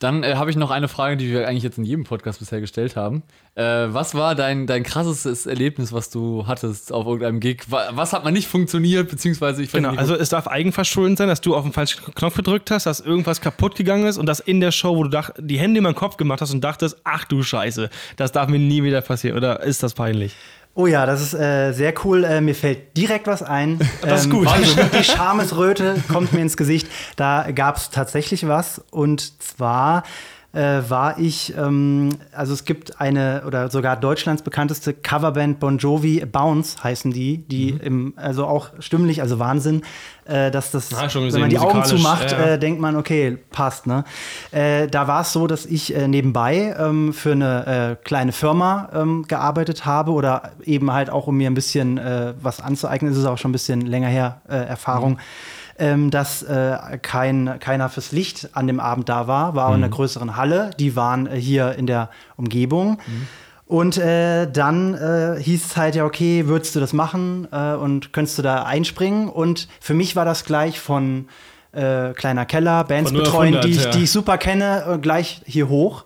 [SPEAKER 1] dann äh, habe ich noch eine Frage, die wir eigentlich jetzt in jedem Podcast bisher gestellt haben. Äh, was war dein, dein krassestes Erlebnis, was du hattest auf irgendeinem Gig? Was hat man nicht funktioniert, beziehungsweise ich
[SPEAKER 2] Genau, also es darf eigenverschuldend sein, dass du auf den falschen Knopf gedrückt hast, dass irgendwas kaputt gegangen ist und dass in der Show, wo du dach, die Hände in den Kopf gemacht hast und dachtest, ach du Scheiße, das darf mir nie wieder passieren. Oder ist das peinlich?
[SPEAKER 3] Oh ja, das ist äh, sehr cool. Äh, mir fällt direkt was ein. [LAUGHS]
[SPEAKER 2] Das ist ähm, gut. [LAUGHS]
[SPEAKER 3] Die Schamesröte kommt mir ins Gesicht. Da gab es tatsächlich was. Und zwar äh, war ich, ähm, also es gibt eine oder sogar Deutschlands bekannteste Coverband Bon Jovi, Bounce heißen die, die mhm. im, also auch stimmlich, also Wahnsinn, äh, dass das,
[SPEAKER 2] ah, gesehen,
[SPEAKER 3] wenn man die Augen zumacht, ja. Äh, denkt man, okay, passt. Ne? Äh, da war es so, dass ich äh, nebenbei ähm, für eine äh, kleine Firma ähm, gearbeitet habe oder eben halt auch, um mir ein bisschen was anzueignen, ist es auch schon ein bisschen länger her, Erfahrung. Mhm ähm, dass äh, kein, keiner fürs Licht an dem Abend da war, war mhm. in einer größeren Halle. Die waren äh, hier in der Umgebung. Mhm. Und äh, dann äh, hieß es halt, ja, okay, würdest du das machen äh, und könntest du da einspringen? Und für mich war das gleich von äh, kleiner Keller, Bands betreuen, 100, die, ich, ja. die ich super kenne, äh, gleich hier hoch.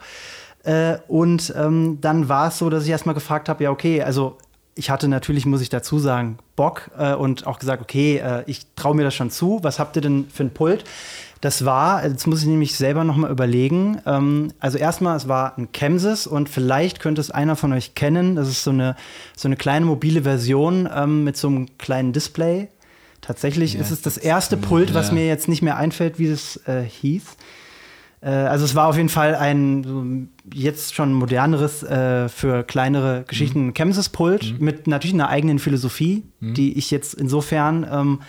[SPEAKER 3] Äh, und ähm, dann war es so, dass ich erstmal gefragt habe, ja, okay, also ich hatte natürlich, muss ich dazu sagen, Bock äh, und auch gesagt, okay, äh, ich traue mir das schon zu. Was habt ihr denn für ein Pult? Das war, jetzt muss ich nämlich selber nochmal überlegen. Ähm, also erstmal, es war ein Chemsys und vielleicht könnte es einer von euch kennen. Das ist so eine, so eine kleine mobile Version ähm, mit so einem kleinen Display. Tatsächlich ja, ist es das erste Pult, was mir jetzt nicht mehr einfällt, wie das äh, hieß. Äh, also es war auf jeden Fall ein so jetzt schon moderneres äh, für kleinere Geschichten mhm. Chemsys-Pult mhm. mit natürlich einer eigenen Philosophie, mhm. die ich jetzt insofern ähm,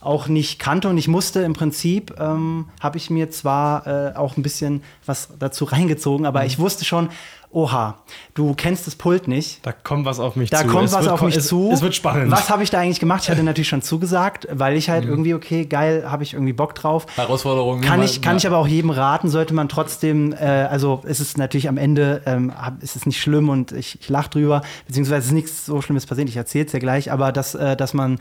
[SPEAKER 3] auch nicht kannte und ich musste im Prinzip, ähm, habe ich mir zwar äh, auch ein bisschen was dazu reingezogen, aber mhm. ich wusste schon, oha, du kennst das Pult nicht.
[SPEAKER 2] Da kommt was auf mich
[SPEAKER 3] da
[SPEAKER 2] zu.
[SPEAKER 3] Da kommt es was auf mich
[SPEAKER 2] es,
[SPEAKER 3] zu.
[SPEAKER 2] Es wird spannend.
[SPEAKER 3] Was habe ich da eigentlich gemacht? Ich hatte [LAUGHS] natürlich schon zugesagt, weil ich halt mhm. irgendwie, okay, geil, habe ich irgendwie Bock drauf.
[SPEAKER 1] Herausforderungen.
[SPEAKER 3] Kann, ich, kann ja. ich aber auch jedem raten, sollte man trotzdem, äh, also ist es natürlich am Ende, ähm, ist es nicht schlimm und ich, ich lache drüber, beziehungsweise ist nichts so Schlimmes passiert, ich erzähle es ja gleich, aber dass, äh, dass man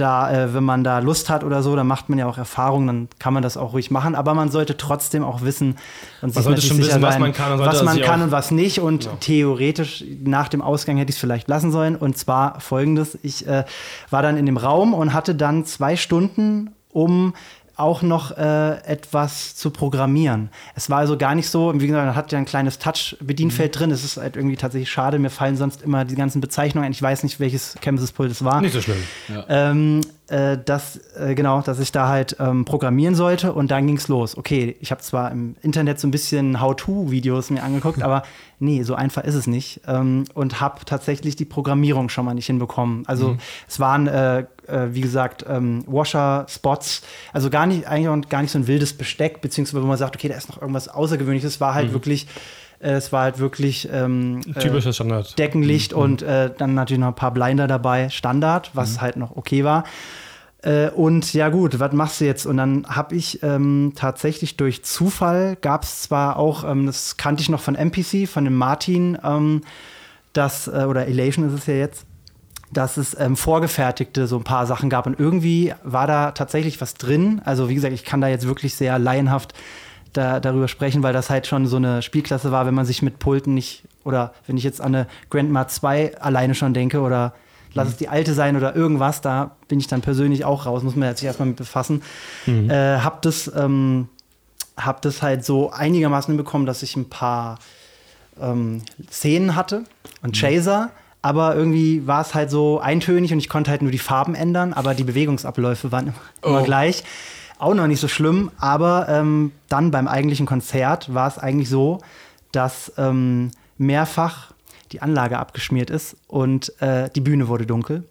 [SPEAKER 3] da, äh, wenn man da Lust hat oder so, dann macht man ja auch Erfahrungen, dann kann man das auch ruhig machen. Aber man sollte trotzdem auch wissen
[SPEAKER 2] und man sollte schon wissen, was man kann
[SPEAKER 3] und, was man kann und was nicht. Und genau. theoretisch nach dem Ausgang hätte ich es vielleicht lassen sollen. Und zwar folgendes: Ich äh, war dann in dem Raum und hatte dann zwei Stunden, um auch noch äh, etwas zu programmieren. Es war also gar nicht so, wie gesagt, man hat ja ein kleines Touch-Bedienfeld mhm. drin. Es ist halt irgendwie tatsächlich schade. Mir fallen sonst immer die ganzen Bezeichnungen ein. Ich weiß nicht, welches Chemsys-Pult es war.
[SPEAKER 2] Nicht so schlimm.
[SPEAKER 3] Ja. Ähm, äh, dass, äh, genau, dass ich da halt ähm, programmieren sollte und dann ging es los. Okay, ich habe zwar im Internet so ein bisschen How-To-Videos mir angeguckt, [LAUGHS] aber nee, so einfach ist es nicht. Ähm, und habe tatsächlich die Programmierung schon mal nicht hinbekommen. Also mhm. es waren, äh, äh, wie gesagt, ähm, Washer-Spots, also gar nicht, eigentlich gar nicht so ein wildes Besteck, beziehungsweise wo man sagt, okay, da ist noch irgendwas Außergewöhnliches. Es war halt mhm. wirklich es war halt wirklich ähm,
[SPEAKER 2] typisches Standard.
[SPEAKER 3] Deckenlicht mhm. und äh, dann natürlich noch ein paar Blinder dabei, Standard, was mhm. halt noch okay war. Äh, und ja gut, was machst du jetzt? Und dann habe ich ähm, tatsächlich durch Zufall, gab es zwar auch, ähm, das kannte ich noch von NPC, von dem Martin, ähm, das, äh, oder Elation ist es ja jetzt, dass es ähm, vorgefertigte so ein paar Sachen gab. Und irgendwie war da tatsächlich was drin. Also wie gesagt, ich kann da jetzt wirklich sehr laienhaft da, darüber sprechen, weil das halt schon so eine Spielklasse war, wenn man sich mit Pulten nicht, oder wenn ich jetzt an eine Grandma 2 alleine schon denke oder lass es die alte sein oder irgendwas, da bin ich dann persönlich auch raus, muss man sich erstmal mit befassen. Mhm. Äh, hab das, ähm, hab das halt so einigermaßen hinbekommen, dass ich ein paar ähm, Szenen hatte und mhm. Chaser. Aber irgendwie war es halt so eintönig und ich konnte halt nur die Farben ändern, aber die Bewegungsabläufe waren immer, oh. gleich. Auch noch nicht so schlimm, aber ähm, dann beim eigentlichen Konzert war es eigentlich so, dass ähm, mehrfach die Anlage abgeschmiert ist und äh, die Bühne wurde dunkel.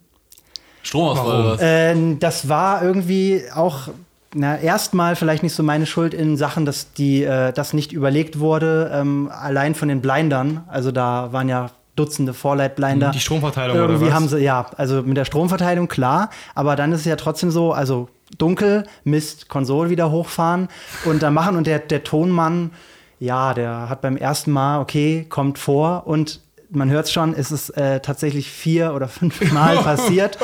[SPEAKER 1] Stromausfall oder was?
[SPEAKER 3] Äh, das war irgendwie auch na, erstmal vielleicht nicht so meine Schuld in Sachen, dass die, äh, das nicht überlegt wurde, ähm, allein von den Blindern. Also da waren ja Dutzende Vorleitblinder.
[SPEAKER 2] Die Stromverteilung
[SPEAKER 3] Irgendwie oder was? haben sie, ja, also mit der Stromverteilung klar, aber dann ist es ja trotzdem so, also dunkel, Mist, Konsole wieder hochfahren und dann machen und der, der Tonmann, ja, der hat beim ersten Mal, okay, kommt vor und man hört es schon, es ist äh, tatsächlich vier oder fünf Mal [LAUGHS] passiert.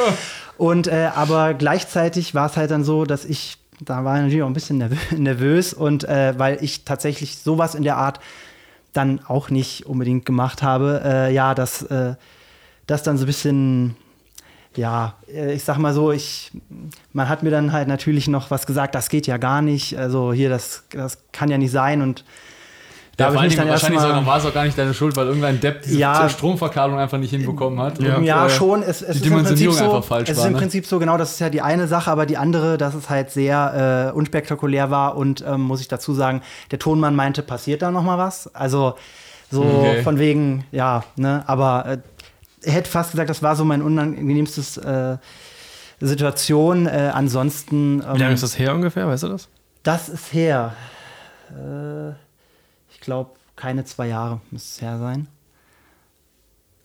[SPEAKER 3] Und äh, aber gleichzeitig war es halt dann so, dass ich, da war ich natürlich auch ein bisschen [LAUGHS] nervös und äh, weil ich tatsächlich sowas in der Art dann auch nicht unbedingt gemacht habe, äh, ja, dass äh, das dann so ein bisschen ja, äh, ich sag mal so, ich, man hat mir dann halt natürlich noch was gesagt, das geht ja gar nicht. Also hier, das, das kann ja nicht sein. Und
[SPEAKER 1] da ja, vor allem wahrscheinlich sogar, war es auch gar nicht deine Schuld, weil irgendein Depp diese
[SPEAKER 3] ja,
[SPEAKER 1] Stromverkabelung einfach nicht hinbekommen hat.
[SPEAKER 3] Ja, ja äh, schon. Es, es
[SPEAKER 1] die Dimensionierung so, einfach falsch
[SPEAKER 3] es
[SPEAKER 1] war.
[SPEAKER 3] Es ist im ne? Prinzip so, genau, das ist ja die eine Sache, aber die andere, dass es halt sehr äh, unspektakulär war und ähm, muss ich dazu sagen, der Tonmann meinte, passiert da noch mal was? Also so okay. von wegen, ja, ne, aber äh, hätte fast gesagt, das war so mein unangenehmstes äh, Situation. Äh, ansonsten.
[SPEAKER 2] Ähm, Wie lange ist das her ungefähr, weißt du das?
[SPEAKER 3] Das ist her. Äh, glaube, keine zwei Jahre müsste es her sein.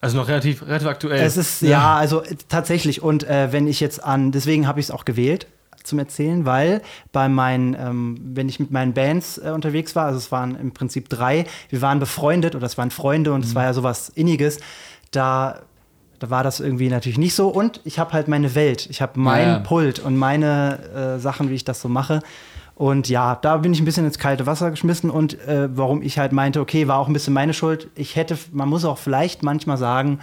[SPEAKER 2] Also noch relativ, relativ aktuell.
[SPEAKER 3] Es ist, ja, ja also äh, tatsächlich. Und äh, wenn ich jetzt an, deswegen habe ich es auch gewählt zum Erzählen, weil bei meinen, ähm, wenn ich mit meinen Bands äh, unterwegs war, also es waren im Prinzip drei, wir waren befreundet oder es waren Freunde und mhm. es war ja sowas Inniges, da, da war das irgendwie natürlich nicht so. Und ich habe halt meine Welt, ich habe mein ja. Pult und meine äh, Sachen, wie ich das so mache. Und ja, da bin ich ein bisschen ins kalte Wasser geschmissen und äh, warum ich halt meinte, okay, war auch ein bisschen meine Schuld. Ich hätte, man muss auch vielleicht manchmal sagen,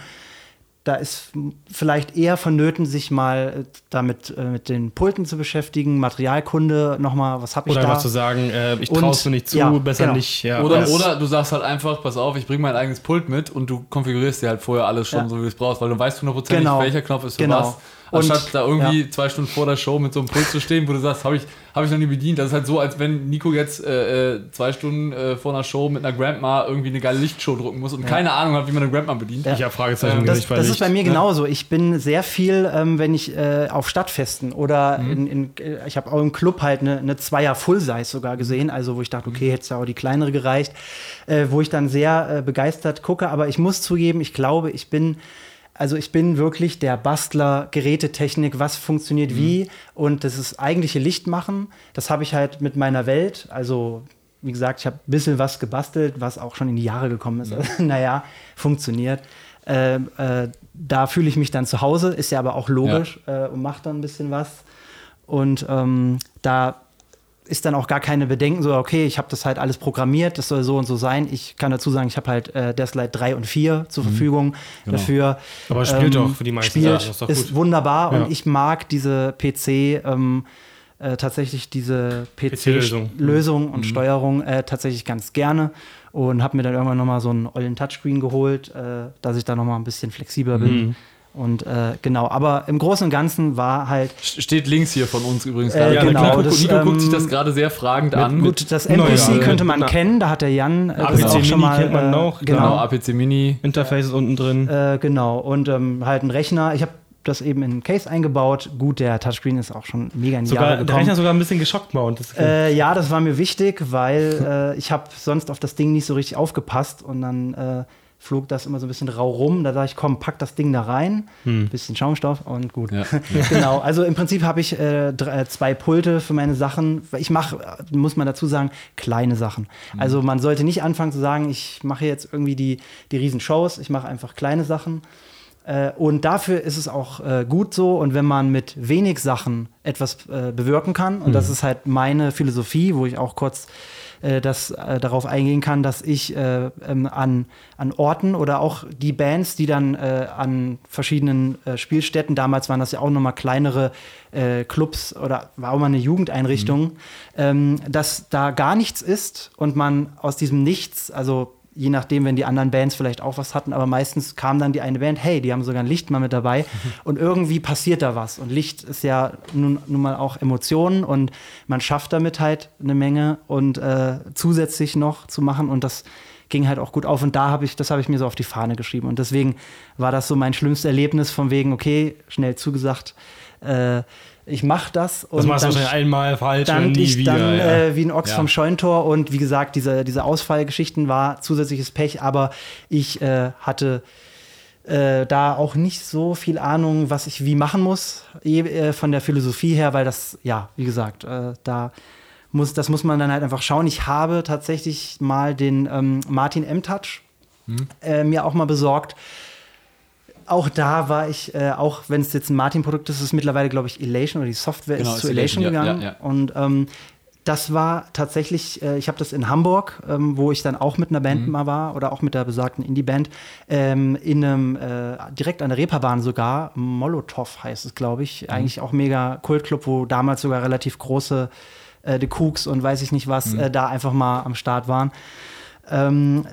[SPEAKER 3] da ist vielleicht eher vonnöten, sich mal äh, damit äh, mit den Pulten zu beschäftigen, Materialkunde nochmal, was habe ich
[SPEAKER 2] oder
[SPEAKER 3] da?
[SPEAKER 2] Oder zu sagen, äh, ich traue es mir nicht zu, ja, besser genau. nicht.
[SPEAKER 1] Ja. Oder, oder du sagst halt einfach, pass auf, ich bringe mein eigenes Pult mit und du konfigurierst dir halt vorher alles schon ja. so, wie du es brauchst, weil du weißt hundertprozentig, genau. welcher Knopf ist für genau. was. Anstatt und, da irgendwie ja. zwei Stunden vor der Show mit so einem Pult zu stehen, wo du sagst, habe ich, hab ich noch nie bedient. Das ist halt so, als wenn Nico jetzt äh, äh, zwei Stunden äh, vor einer Show mit einer Grandma irgendwie eine geile Lichtshow drucken muss und ja. keine Ahnung hat, wie man eine Grandma bedient.
[SPEAKER 2] Ja. Ich habe Fragezeichen
[SPEAKER 3] ähm, Das, das ist bei mir genauso. Ich bin sehr viel, ähm, wenn ich äh, auf Stadtfesten oder mhm. in, in, äh, ich habe auch im Club halt eine, eine Zweier Full-Size sogar gesehen, also wo ich dachte, okay, hätte es ja auch die kleinere gereicht, äh, wo ich dann sehr begeistert gucke. Aber ich muss zugeben, ich glaube, ich bin also ich bin wirklich der Bastler Gerätetechnik, was funktioniert mhm. wie und das ist eigentliche Lichtmachen. Das habe ich halt mit meiner Welt, also wie gesagt, ich habe ein bisschen was gebastelt, was auch schon in die Jahre gekommen ist. Mhm. [LAUGHS] Also, naja, funktioniert. Äh, äh, da fühle ich mich dann zu Hause, ist ja aber auch logisch ja. äh, und mache dann ein bisschen was. Und ähm, da ist dann auch gar keine Bedenken, so, okay, ich habe das halt alles programmiert, das soll so und so sein. Ich kann dazu sagen, ich habe halt äh, Deathlight 3 und 4 zur mhm. Verfügung genau. dafür.
[SPEAKER 2] Aber es spielt ähm, auch für die meisten
[SPEAKER 3] spielt, Sachen, ist, doch ist wunderbar ja. und ich mag diese PC, ähm, äh, tatsächlich diese PC-Lösung PC -Lösung und mhm. Steuerung äh, tatsächlich ganz gerne und habe mir dann irgendwann nochmal so einen ollen Touchscreen geholt, äh, dass ich da nochmal ein bisschen flexibler bin. Und äh, genau, aber im Großen und Ganzen war halt.
[SPEAKER 1] Steht links hier von uns übrigens.
[SPEAKER 3] Äh, ja, genau,
[SPEAKER 1] Nico, das, Nico ähm, guckt sich das gerade sehr fragend mit, an.
[SPEAKER 3] Gut, das MPC ja. könnte man Na, kennen, da hat der Jan
[SPEAKER 2] äh, APC auch schon mal. kennt man
[SPEAKER 3] äh,
[SPEAKER 2] noch.
[SPEAKER 1] Genau. genau, APC Mini.
[SPEAKER 2] Interface ist unten drin.
[SPEAKER 3] Äh, genau, und ähm, halt ein Rechner. Ich habe das eben in einen Case eingebaut. Gut, der Touchscreen ist auch schon mega in die
[SPEAKER 2] sogar,
[SPEAKER 3] Jahre gekommen.
[SPEAKER 2] Der Rechner sogar ein bisschen geschockt mount.
[SPEAKER 3] Äh, ja, das war mir wichtig, weil [LAUGHS] äh, ich habe sonst auf das Ding nicht so richtig aufgepasst und dann äh, flog das immer so ein bisschen rau rum. Da dachte ich, komm, pack das Ding da rein, hm. bisschen Schaumstoff und gut. Ja. [LAUGHS] genau, also im Prinzip habe ich äh, drei, äh, zwei Pulte für meine Sachen. Ich mache, muss man dazu sagen, kleine Sachen. Hm. Also man sollte nicht anfangen zu sagen, ich mache jetzt irgendwie die, die riesen Shows, ich mache einfach kleine Sachen. Äh, und dafür ist es auch äh, gut so. Und wenn man mit wenig Sachen etwas äh, bewirken kann, und hm. das ist halt meine Philosophie, wo ich auch kurz äh, das äh, darauf eingehen kann, dass ich äh, ähm, an, an Orten oder auch die Bands, die dann äh, an verschiedenen äh, Spielstätten, damals waren das ja auch nochmal kleinere Clubs oder war auch mal eine Jugendeinrichtung, mhm. ähm, dass da gar nichts ist und man aus diesem Nichts, also je nachdem, wenn die anderen Bands vielleicht auch was hatten, aber meistens kam dann die eine Band, hey, die haben sogar ein Licht mal mit dabei [LAUGHS] und irgendwie passiert da was. Und Licht ist ja nun, nun mal auch Emotionen und man schafft damit halt eine Menge und äh, zusätzlich noch zu machen und das ging halt auch gut auf und da habe ich, das habe ich mir so auf die Fahne geschrieben und deswegen war das so mein schlimmstes Erlebnis von wegen, okay, schnell zugesagt, äh, ich mache das.
[SPEAKER 2] Und das machst du wahrscheinlich einmal falsch
[SPEAKER 3] und nie ich wieder. Dann ja. äh, wie ein Ochs ja. vom Scheuntor und wie gesagt, diese, diese Ausfallgeschichten war zusätzliches Pech, aber ich äh, hatte äh, da auch nicht so viel Ahnung, was ich wie machen muss, äh, von der Philosophie her, weil das, ja, wie gesagt, äh, da muss, das muss man dann halt einfach schauen. Ich habe tatsächlich mal den ähm, Martin M-Touch hm. Äh, mir auch mal besorgt auch da war ich, äh, auch wenn es jetzt ein Martin-Produkt ist, ist es mittlerweile, glaube ich, Elation oder die Software genau, ist zu Elation, Elation gegangen. Ja, ja. Und ähm, das war tatsächlich, äh, ich habe das in Hamburg, ähm, wo ich dann auch mit einer Band mhm. mal war oder auch mit der besagten Indie-Band, ähm, in einem, äh, direkt an der Reeperbahn sogar, Molotow heißt es, glaube ich, mhm. eigentlich auch mega Kultclub, wo damals sogar relativ große äh, The Cooks und weiß ich nicht was mhm. äh, da einfach mal am Start waren. Ähm,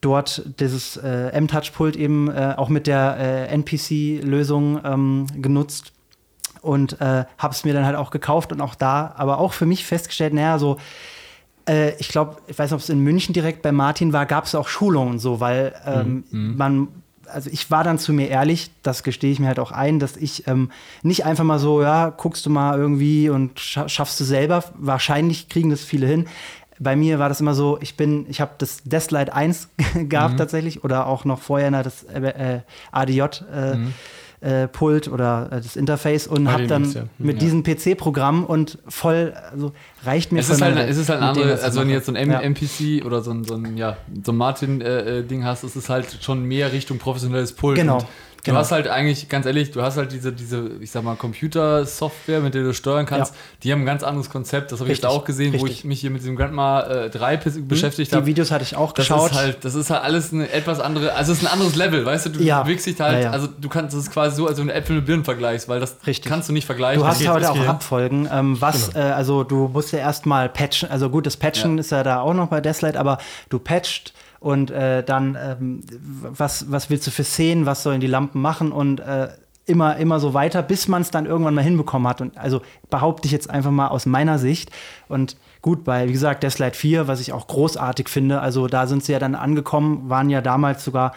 [SPEAKER 3] dort dieses äh, M-Touch-Pult eben äh, auch mit der äh, NPC-Lösung ähm, genutzt und äh, habe es mir dann halt auch gekauft und auch da, aber auch für mich festgestellt, naja, so äh, ich glaube, ich weiß nicht, ob es in München direkt bei Martin war, gab es auch Schulungen so, weil ähm, mhm. mhm. man also ich war dann zu mir ehrlich, das gestehe ich mir halt auch ein, dass ich ähm, nicht einfach mal so, ja, guckst du mal irgendwie und schaffst du selber. Wahrscheinlich kriegen das viele hin bei mir war das immer so, ich bin, ich habe das Deathlight 1 [LAUGHS] gehabt mhm. tatsächlich oder auch noch vorher das äh, ADJ äh, mhm. äh, Pult oder äh, das Interface und habe dann ja. mit ja. diesem PC-Programm und voll, also reicht mir
[SPEAKER 1] es ist halt, Es ist halt ein anderes, also wenn du jetzt so ein M ja. MPC oder so ein, so ein, ja, so ein Martin-Ding äh, äh, hast, ist es halt schon mehr Richtung professionelles Pult.
[SPEAKER 3] Genau.
[SPEAKER 1] Genau. Du hast halt eigentlich, ganz ehrlich, du hast halt diese, diese ich sag mal, Computersoftware, mit der du steuern kannst. Ja. Die haben ein ganz anderes Konzept. Das habe ich da auch gesehen, Richtig. wo ich mich hier mit diesem Grandma äh, 3 mhm. beschäftigt habe.
[SPEAKER 3] Die Videos hatte ich auch
[SPEAKER 1] das
[SPEAKER 3] geschaut.
[SPEAKER 1] Ist halt, das ist halt alles eine etwas andere, also es ist ein anderes Level, weißt du? Du ja. bewegst dich halt, ja, also du kannst, das ist quasi so, als wenn du Äpfel mit Birnen vergleichst, weil das Richtig. kannst du nicht vergleichen.
[SPEAKER 3] Du hast heute auch Abfolgen. Ähm, was, genau. äh, also du musst ja erstmal patchen, also gut, das Patchen ist ja da auch noch bei Deathlight, aber du patcht und äh, dann, ähm, was, was willst du für Szenen, was sollen die Lampen machen und äh, immer, immer so weiter, bis man es dann irgendwann mal hinbekommen hat. Und also behaupte ich jetzt einfach mal aus meiner Sicht. Und gut, bei, wie gesagt, der Slide 4, was ich auch großartig finde, also da sind sie ja dann angekommen, waren ja damals sogar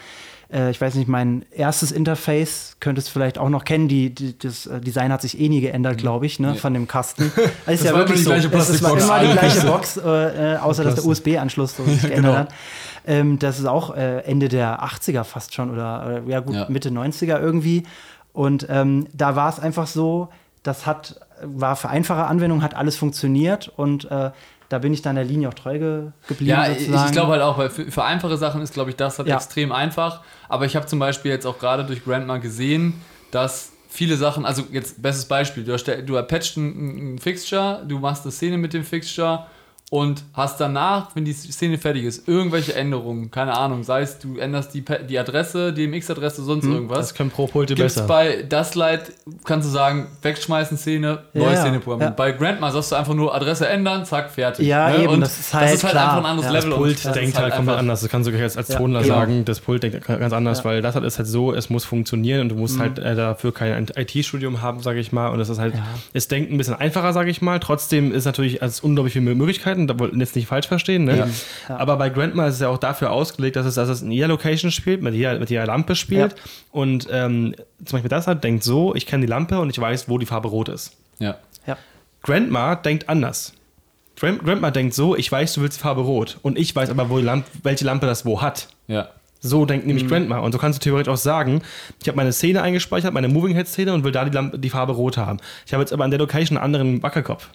[SPEAKER 3] äh, ich weiß nicht, mein erstes Interface könntest du vielleicht auch noch kennen. Die, die das äh, Design hat sich eh nie geändert, mhm. glaube ich, ne, ja. von dem Kasten. [LAUGHS]
[SPEAKER 1] Das ist ja wirklich so.
[SPEAKER 3] Es war immer die gleiche Box, äh, äh außer dass der USB-Anschluss so sich [LAUGHS] geändert genau. hat. Ähm, das ist auch äh, Ende der 80er fast schon oder äh, ja gut, ja. Mitte 90er irgendwie. Und ähm, da war es einfach so, das hat, war für einfache Anwendungen, hat alles funktioniert und äh, da bin ich dann der Linie auch treu ge geblieben. Ja,
[SPEAKER 1] sozusagen. ich glaube halt auch, weil für, für, einfache Sachen ist, glaube ich, das halt ja. extrem einfach. Aber ich habe zum Beispiel jetzt auch gerade durch Grandma gesehen, dass viele Sachen, also jetzt bestes Beispiel, du, du patchst ein, ein Fixture, du machst eine Szene mit dem Fixture und hast danach, wenn die Szene fertig ist, irgendwelche Änderungen, keine Ahnung, sei es du änderst die, die Adresse, DMX-Adresse, sonst hm, irgendwas.
[SPEAKER 2] Das können pro Pulte besser.
[SPEAKER 1] bei das Light kannst du sagen, wegschmeißen Szene, neue ja, Szene programmieren. Ja. Bei Grandma sagst du einfach nur Adresse ändern, zack, fertig.
[SPEAKER 3] Ja, ne? eben, und das ist halt, das ist halt
[SPEAKER 1] einfach ein anderes ja, Level.
[SPEAKER 2] Das Pult und denkt halt, halt komplett anders. Das kannst du jetzt als Tonler genau. sagen, das Pult denkt ganz anders, weil das halt ist halt so, es muss funktionieren und du musst mhm. halt äh, dafür kein IT-Studium haben, sage ich mal. Und das ist halt, es denkt ein bisschen einfacher, sage ich mal. Trotzdem ist natürlich als unglaublich viele Möglichkeiten, da wollten jetzt nicht falsch verstehen. Ne? Ja. Aber bei Grandma ist es ja auch dafür ausgelegt, dass es, dass es in jeder Location spielt, mit jeder, mit jeder Lampe spielt. Ja. Und ähm, zum Beispiel das hat, denkt so, ich kenne die Lampe und ich weiß, wo die Farbe rot ist.
[SPEAKER 1] Ja.
[SPEAKER 3] ja.
[SPEAKER 2] Grandma denkt anders. Grandma denkt so, ich weiß, du willst die Farbe rot. Und ich weiß aber, wo Lampe, welche Lampe das wo hat.
[SPEAKER 1] Ja.
[SPEAKER 2] So denkt nämlich mhm. Grandma. Und so kannst du theoretisch auch sagen, ich habe meine Szene eingespeichert, meine Moving Head Szene und will da die, Lampe, die Farbe rot haben. Ich habe jetzt aber an der Location einen anderen Wackelkopf.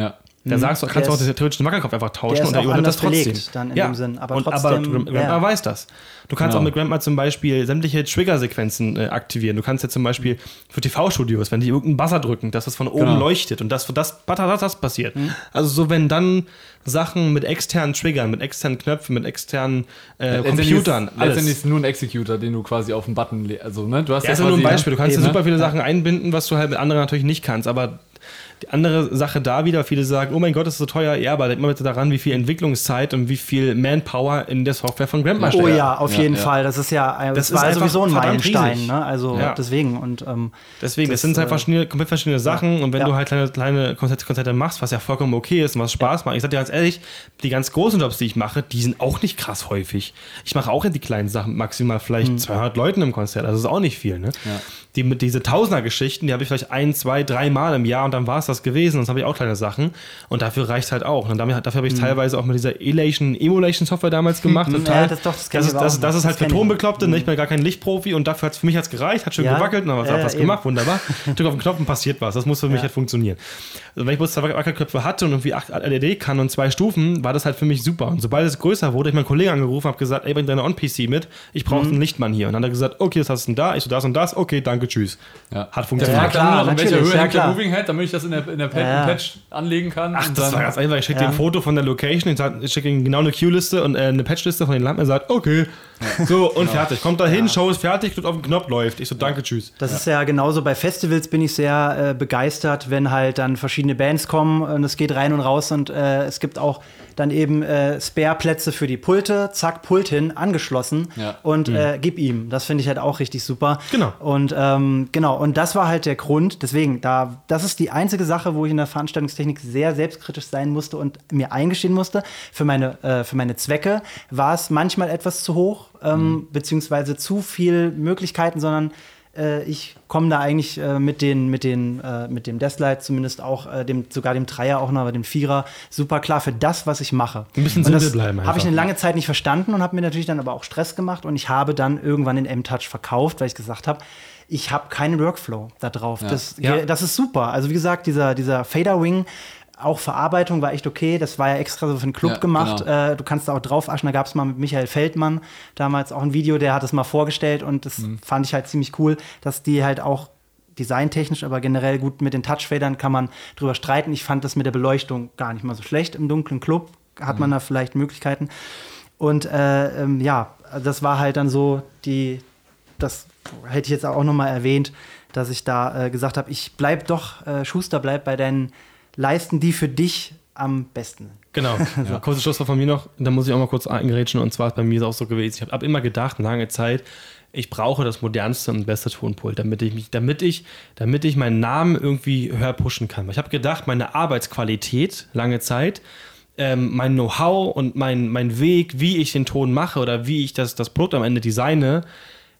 [SPEAKER 1] Ja.
[SPEAKER 2] Da mhm. sagst du, kannst du auch den theoretischen Wackelkopf einfach tauschen
[SPEAKER 3] und der übernimmt das trotzdem. dann in ja. dem Sinn. Aber, und, trotzdem, aber
[SPEAKER 2] Grandma ja. weiß das. Du kannst genau. auch mit Grandma zum Beispiel sämtliche Trigger-Sequenzen äh, aktivieren. Du kannst ja zum Beispiel für TV-Studios, wenn die irgendeinen Buzzer drücken, dass das von oben genau. leuchtet und das, das, das, das, das passiert. Mhm. Also so, wenn dann Sachen mit externen Triggern, mit externen Knöpfen, mit externen äh, Computern.
[SPEAKER 1] Ist, alles. Letztendlich ist nur ein Executor, den du quasi auf den Button, also ne, du hast
[SPEAKER 2] ja, ja ist nur ein Beispiel. Du kannst ja super viele Sachen einbinden, was du halt mit anderen natürlich nicht kannst, aber die andere Sache da wieder, viele sagen, oh mein Gott, das ist so teuer. Ja, aber denkt mal bitte daran, wie viel Entwicklungszeit und wie viel Manpower in der Software von Grandma
[SPEAKER 3] steckt. Oh ja, auf ja, jeden ja. Fall. Das ist ja das, das war sowieso ein Meilenstein. Ne? Also ja. deswegen. Und, ähm,
[SPEAKER 2] deswegen, das, das sind halt verschiedene, komplett verschiedene Sachen. Und wenn du halt kleine, kleine Konzerte, Konzerte machst, was ja vollkommen okay ist und was Spaß macht. Ich sag dir ganz ehrlich, die ganz großen Jobs, die ich mache, die sind auch nicht krass häufig. Ich mache auch die kleinen Sachen, maximal vielleicht hm. 200 Leuten im Konzert. Also das ist auch nicht viel. Ne? Die, diese Tausender-Geschichten, die habe ich vielleicht ein, zwei, drei Mal im Jahr und dann war es das gewesen. Das habe ich auch kleine Sachen. Und dafür reicht es halt auch. Und damit, dafür habe ich mhm. teilweise auch mit dieser Elation, Emulation Software damals [LAUGHS] gemacht. Mhm, ja, das, doch, das, das, ist, das, das ist halt für Tonbekloppte. Mhm. Ne? Ich bin gar kein Lichtprofi und dafür hat es für mich gereicht, hat schön ja. gewackelt und habe was, äh, gemacht, wunderbar. [LAUGHS] Drück auf den Knopf und passiert was. Das muss für mich halt funktionieren. Also wenn ich bloß zwei Wackelköpfe hatte und irgendwie acht LED kann und zwei Stufen, war das halt für mich super. Und sobald es größer wurde, ich meinen Kollegen angerufen, habe gesagt, ey, bring deine On-PC mit, ich brauche mhm. einen Lichtmann hier. Und dann hat er gesagt, okay, was hast du denn da? Ich so, das und das, okay, danke, tschüss.
[SPEAKER 1] Ja. Hat funktioniert. Ja, klar, in welcher Höhe hängt der Moving Head, damit ich das in der, in der Patch anlegen kann.
[SPEAKER 2] Ach, das war ganz einfach. Ich schicke ja. dir ein Foto von der Location, ich schicke ihm genau eine Queue-Liste und äh, eine Patch-Liste von den Lampen. Er sagt, okay. Ja. So, und genau. fertig. Kommt da hin, ja. Show ist fertig, drückt auf den Knopf, läuft. Ich so, danke, tschüss.
[SPEAKER 3] Das ist ja genauso bei Festivals bin ich sehr äh, begeistert, wenn halt dann verschiedene Bands kommen und es geht rein und raus und äh, es gibt auch dann eben äh, Spare-Plätze für die Pulte, zack, Pult hin, angeschlossen ja. und mhm. äh, gib ihm. Das finde ich halt auch richtig super.
[SPEAKER 2] Genau.
[SPEAKER 3] Und ähm, genau, und das war halt der Grund. Deswegen, da, das ist die einzige Sache, wo ich in der Veranstaltungstechnik sehr selbstkritisch sein musste und mir eingestehen musste. Für meine, äh, für meine Zwecke war es manchmal etwas zu hoch, ähm, mhm. beziehungsweise zu viel Möglichkeiten, sondern äh, ich komme da eigentlich äh, mit, den, mit, den, äh, mit dem Deathlight zumindest auch, äh, dem, sogar dem Dreier auch noch, aber dem Vierer, super klar für das, was ich mache.
[SPEAKER 2] Ein bisschen simpel bleiben.
[SPEAKER 3] Habe ich eine lange Zeit nicht verstanden und habe mir natürlich dann aber auch Stress gemacht und ich habe dann irgendwann den M-Touch verkauft, weil ich gesagt habe, ich habe keinen Workflow da drauf. Ja. Das, ja. das ist super. Also wie gesagt, dieser, dieser Fader Wing auch Verarbeitung war echt okay. Das war ja extra so für den Club ja, gemacht. Genau. Äh, du kannst da auch drauf aschen. Da gab es mal mit Michael Feldmann damals auch ein Video, der hat es mal vorgestellt und das mhm. fand ich halt ziemlich cool, dass die halt auch designtechnisch, aber generell gut mit den Touchfadern kann man drüber streiten. Ich fand das mit der Beleuchtung gar nicht mal so schlecht im dunklen Club. Hat mhm. man da vielleicht Möglichkeiten. Und äh, ähm, ja, das war halt dann so die, das hätte ich jetzt auch noch mal erwähnt, dass ich da äh, gesagt habe, ich bleib doch, äh, Schuster, bleib bei deinen Leisten, die für dich am besten.
[SPEAKER 2] Genau. [LAUGHS] so. ja, kurzes Schlusswort von mir noch. Da muss ich auch mal kurz eingerätschen. Und zwar ist bei mir auch so gewesen. Ich habe hab immer gedacht, lange Zeit, ich brauche das modernste und beste Tonpult, damit ich mich, damit ich, damit ich meinen Namen irgendwie höher pushen kann. Ich habe gedacht, meine Arbeitsqualität lange Zeit, ähm, mein Know-how und mein, mein Weg, wie ich den Ton mache oder wie ich das, das Produkt am Ende designe,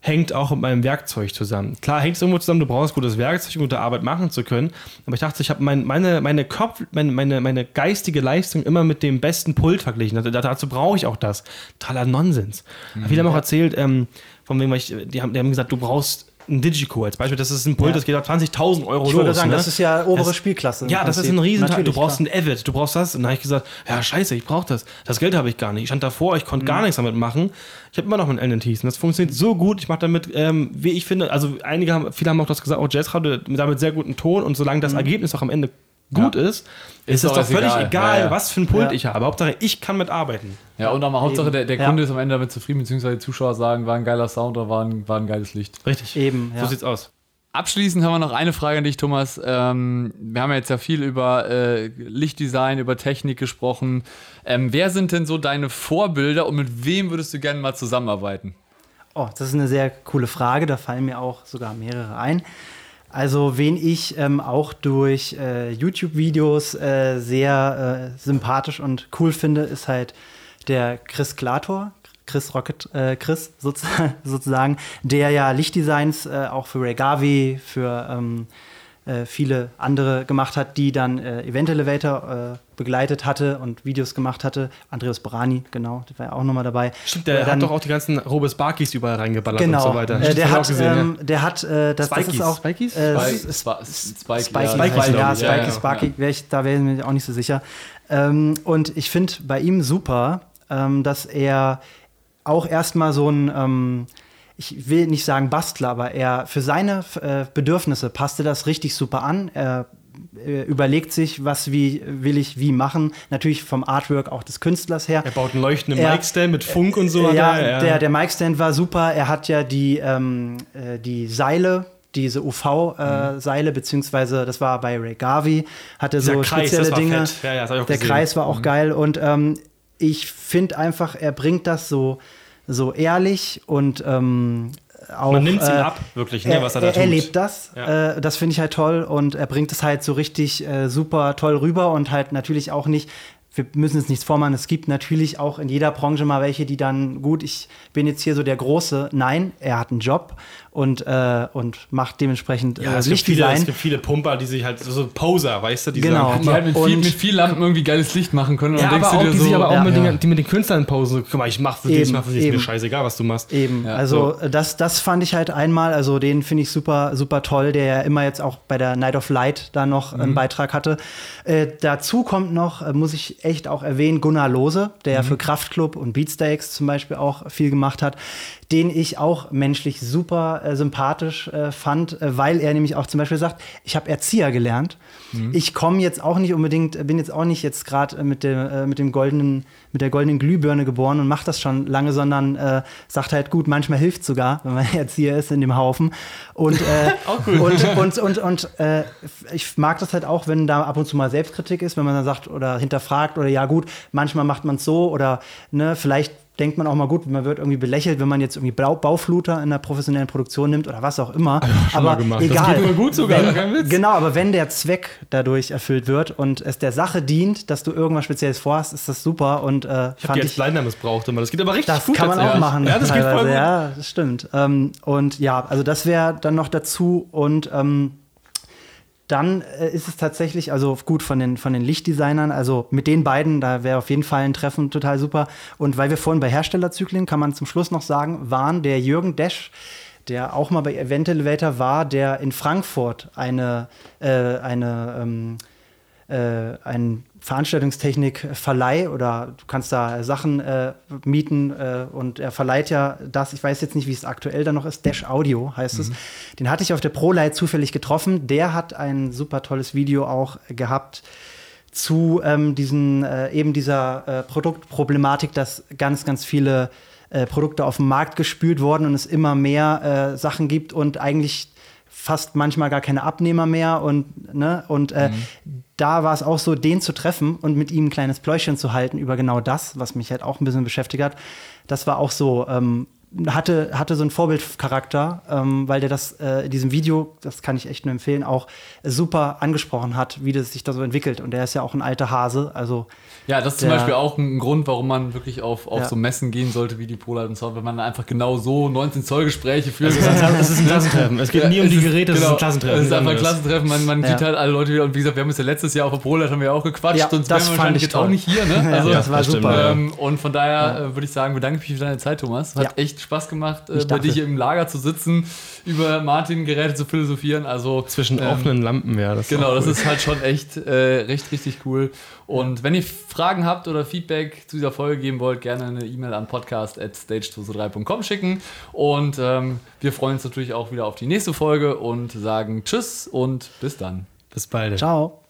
[SPEAKER 2] hängt auch mit meinem Werkzeug zusammen. Klar hängt es irgendwo zusammen, du brauchst gutes Werkzeug, um gute Arbeit machen zu können. Aber ich dachte, ich habe mein, meine, meine Kopf, meine, meine, meine geistige Leistung immer mit dem besten Pult verglichen. Dazu brauche ich auch das. Totaler Nonsens. Mhm. Viele haben auch erzählt, ähm, von wem ich, die haben, die haben gesagt, du brauchst ein Digico als Beispiel, das ist ein Pult, ja. das geht auf 20.000 Euro
[SPEAKER 3] ich
[SPEAKER 2] los.
[SPEAKER 3] sagen, ne? das ist ja obere das, Spielklasse.
[SPEAKER 2] Ja, das ist ein Riesenteil. Du brauchst klar. ein Avid, du brauchst das. Und dann habe ich gesagt, ja, scheiße, ich brauche das. Das Geld habe ich gar nicht. Ich stand davor, ich konnte mhm. gar nichts damit machen. Ich habe immer noch ein LNTs und das funktioniert so gut. Ich mache damit, ähm, wie ich finde, also einige haben, viele haben auch das gesagt, auch Jazzradio damit sehr guten Ton und solange das mhm. Ergebnis auch am Ende gut ja. ist, ist, es doch völlig egal, egal ja, ja. was für ein Pult ich habe. Hauptsache, ich kann mitarbeiten.
[SPEAKER 1] Ja, und aber Hauptsache, der, der Kunde ist am Ende damit zufrieden, beziehungsweise die Zuschauer sagen, war ein geiler Sound oder war ein, war ein geiles Licht.
[SPEAKER 2] Richtig.
[SPEAKER 3] Eben.
[SPEAKER 2] So sieht's aus.
[SPEAKER 1] Abschließend haben wir noch eine Frage an dich, Thomas. Ähm, wir haben ja jetzt ja viel über äh, Lichtdesign, über Technik gesprochen. Ähm, wer sind denn so deine Vorbilder und mit wem würdest du gerne mal zusammenarbeiten?
[SPEAKER 3] Oh, das ist eine sehr coole Frage. Da fallen mir auch sogar mehrere ein. Also, wen ich ähm, auch durch äh, YouTube-Videos äh, sehr äh, sympathisch und cool finde, ist halt der Chris Klator. Chris Rocket, äh, Chris [LAUGHS] sozusagen, der ja Lichtdesigns äh, auch für Ray Garvey, für ähm, äh, viele andere gemacht hat, die dann äh, Event Elevator äh, begleitet hatte und Videos gemacht hatte. Andreas Borani, genau, der war ja auch nochmal dabei.
[SPEAKER 2] Stimmt, der dann, hat doch auch die ganzen Robes Barkis überall reingeballert
[SPEAKER 3] genau,
[SPEAKER 2] und so weiter.
[SPEAKER 3] Äh, der, hat, gesehen, ähm, ja. der hat, äh, das,
[SPEAKER 2] das ist
[SPEAKER 3] auch
[SPEAKER 2] Spikies?
[SPEAKER 3] Äh, Spikey, Spikey, Spikey, ja, Spikey, Sparky, wär ich, da wäre ich mir auch nicht so sicher. Ähm, und ich finde bei ihm super, ähm, dass er auch erstmal so ein, ähm, ich will nicht sagen Bastler, aber er für seine äh, Bedürfnisse passte das richtig super an. Er äh, überlegt sich, was wie will ich wie machen. Natürlich vom Artwork auch des Künstlers her.
[SPEAKER 2] Er baut einen leuchtenden Mic-Stand mit Funk und so.
[SPEAKER 3] Ja, ja. Der, der Mic-Stand war super. Er hat ja die, ähm, äh, die Seile diese UV-Seile, mhm. beziehungsweise das war bei Ray Garvey, hatte Dieser so Kreis, spezielle Dinge. Ja, ja, der gesehen. Kreis war auch mhm. geil und ähm, ich finde einfach, er bringt das so so ehrlich und ähm, auch,
[SPEAKER 2] Man nimmt es ihm äh, ab, wirklich, ne, was er da
[SPEAKER 3] er,
[SPEAKER 2] tut.
[SPEAKER 3] Er lebt das. Ja. Äh, das finde ich halt toll und er bringt es halt so richtig äh, super toll rüber und halt natürlich auch nicht wir müssen es nichts vormachen. Es gibt natürlich auch in jeder Branche mal welche, die dann, gut, ich bin jetzt hier so der Große. Nein, er hat einen Job und, äh, und macht dementsprechend
[SPEAKER 2] ja, äh, es Lichtdesign. Gibt viele, es gibt viele Pumper, die sich halt so Poser, weißt du, die
[SPEAKER 3] genau.
[SPEAKER 2] sagen,
[SPEAKER 1] die halt mit viel, mit viel, Lampen irgendwie geiles Licht machen können.
[SPEAKER 2] Ja, aber auch, die so, sich aber auch ja, mit, ja. Den, die mit den Künstlern posen. Guck mal, ich mach für dich, ich mach für dich, ist mir scheißegal, was du machst.
[SPEAKER 3] Eben, ja, also so. das, das fand ich halt einmal, also den finde ich super, super toll, der ja immer jetzt auch bei der Night of Light da noch mhm. einen Beitrag hatte. Äh, dazu kommt noch, äh, muss ich echt auch erwähnen, Gunnar Lose, der mhm. für Kraftclub und Beatsteaks zum Beispiel auch viel gemacht hat den ich auch menschlich super äh, sympathisch äh, fand, äh, weil er nämlich auch zum Beispiel sagt, ich habe Erzieher gelernt. Mhm. Ich komme jetzt auch nicht unbedingt, bin jetzt auch nicht jetzt gerade äh, mit, dem, äh, mit dem goldenen, mit der goldenen Glühbirne geboren und mache das schon lange, sondern äh, sagt halt gut, manchmal hilft sogar, wenn man [LAUGHS] Erzieher ist in dem Haufen. Und, [LAUGHS] und, und, und, und ich mag das halt auch, wenn da ab und zu mal Selbstkritik ist, wenn man dann sagt oder hinterfragt oder ja gut, manchmal macht man es so oder ne, vielleicht denkt man auch mal gut, man wird irgendwie belächelt, wenn man jetzt irgendwie Bau Baufluter in der professionellen Produktion nimmt oder was auch immer. [LAUGHS]
[SPEAKER 2] Ja, aber egal. Das geht immer gut sogar,
[SPEAKER 3] wenn, kein Witz. Genau, aber wenn der Zweck dadurch erfüllt wird und es der Sache dient, dass du irgendwas Spezielles vorhast, ist das super. Und, äh,
[SPEAKER 2] ich habe die als Blinder missbraucht immer. Das geht aber richtig
[SPEAKER 3] das
[SPEAKER 2] gut.
[SPEAKER 3] Das kann man auch machen. Ja, das geht voll gut. Ja, das stimmt. Ähm, und ja, also das wäre dann noch dazu und ähm, dann äh, ist es tatsächlich, also gut von den, von den Lichtdesignern, also mit den beiden, da wäre auf jeden Fall ein Treffen total super. Und weil wir vorhin bei Herstellerzyklen, kann man zum Schluss noch sagen, waren der Jürgen Desch, der auch mal bei Event Elevator war, der in Frankfurt eine, äh, eine ähm, äh, ein Veranstaltungstechnik-Verleih oder du kannst da Sachen äh, mieten äh, und er verleiht ja das, ich weiß jetzt nicht, wie es aktuell da noch ist, Dash Audio heißt mhm. es. Den hatte ich auf der ProLight zufällig getroffen. Der hat ein super tolles Video auch gehabt zu ähm, diesen, äh, eben dieser äh, Produktproblematik, dass ganz, ganz viele äh, Produkte auf den Markt gespült wurden und es immer mehr äh, Sachen gibt und eigentlich fast manchmal gar keine Abnehmer mehr und ne und äh, mhm. da war es auch so, den zu treffen und mit ihm ein kleines Pläuschen zu halten über genau das, was mich halt auch ein bisschen beschäftigt hat. Das war auch so ähm, hatte, hatte so einen Vorbildcharakter, ähm, weil der das äh, in diesem Video, das kann ich echt nur empfehlen, auch super angesprochen hat, wie das sich da so entwickelt. Und der ist ja auch ein alter Hase, also
[SPEAKER 1] ja, das ist zum Beispiel auch ein Grund, warum man wirklich auf, auf ja. so Messen gehen sollte wie die Polar und Sound, wenn man einfach genau so 19 Zoll Gespräche führt.
[SPEAKER 2] Es ist ein Klassentreffen. Es geht nie um die Geräte,
[SPEAKER 1] es ist ein genau, Klassentreffen. Es ist einfach ein Klassentreffen. Man, man ja. sieht halt alle Leute wieder. Und wie gesagt, wir haben uns ja letztes Jahr auf der Polar haben wir auch gequatscht. Ja,
[SPEAKER 3] und das wären wir wahrscheinlich
[SPEAKER 1] jetzt auch nicht hier. Ne? [LAUGHS] Also, das war super. Ähm, und von daher äh, würde ich sagen, bedanke mich für deine Zeit, Thomas. Hat echt Spaß gemacht, äh, bei dir hier im Lager zu sitzen, über Martin-Geräte zu philosophieren. Also
[SPEAKER 2] Zwischen ähm, offenen Lampen, ja.
[SPEAKER 1] Das genau, das ist halt schon echt äh, recht, richtig cool. Und wenn ihr Fragen habt oder Feedback zu dieser Folge geben wollt, gerne eine E-Mail an podcast.stage223.com schicken. Und ähm, wir freuen uns natürlich auch wieder auf die nächste Folge und sagen Tschüss und bis dann.
[SPEAKER 2] Bis bald.
[SPEAKER 3] Ciao.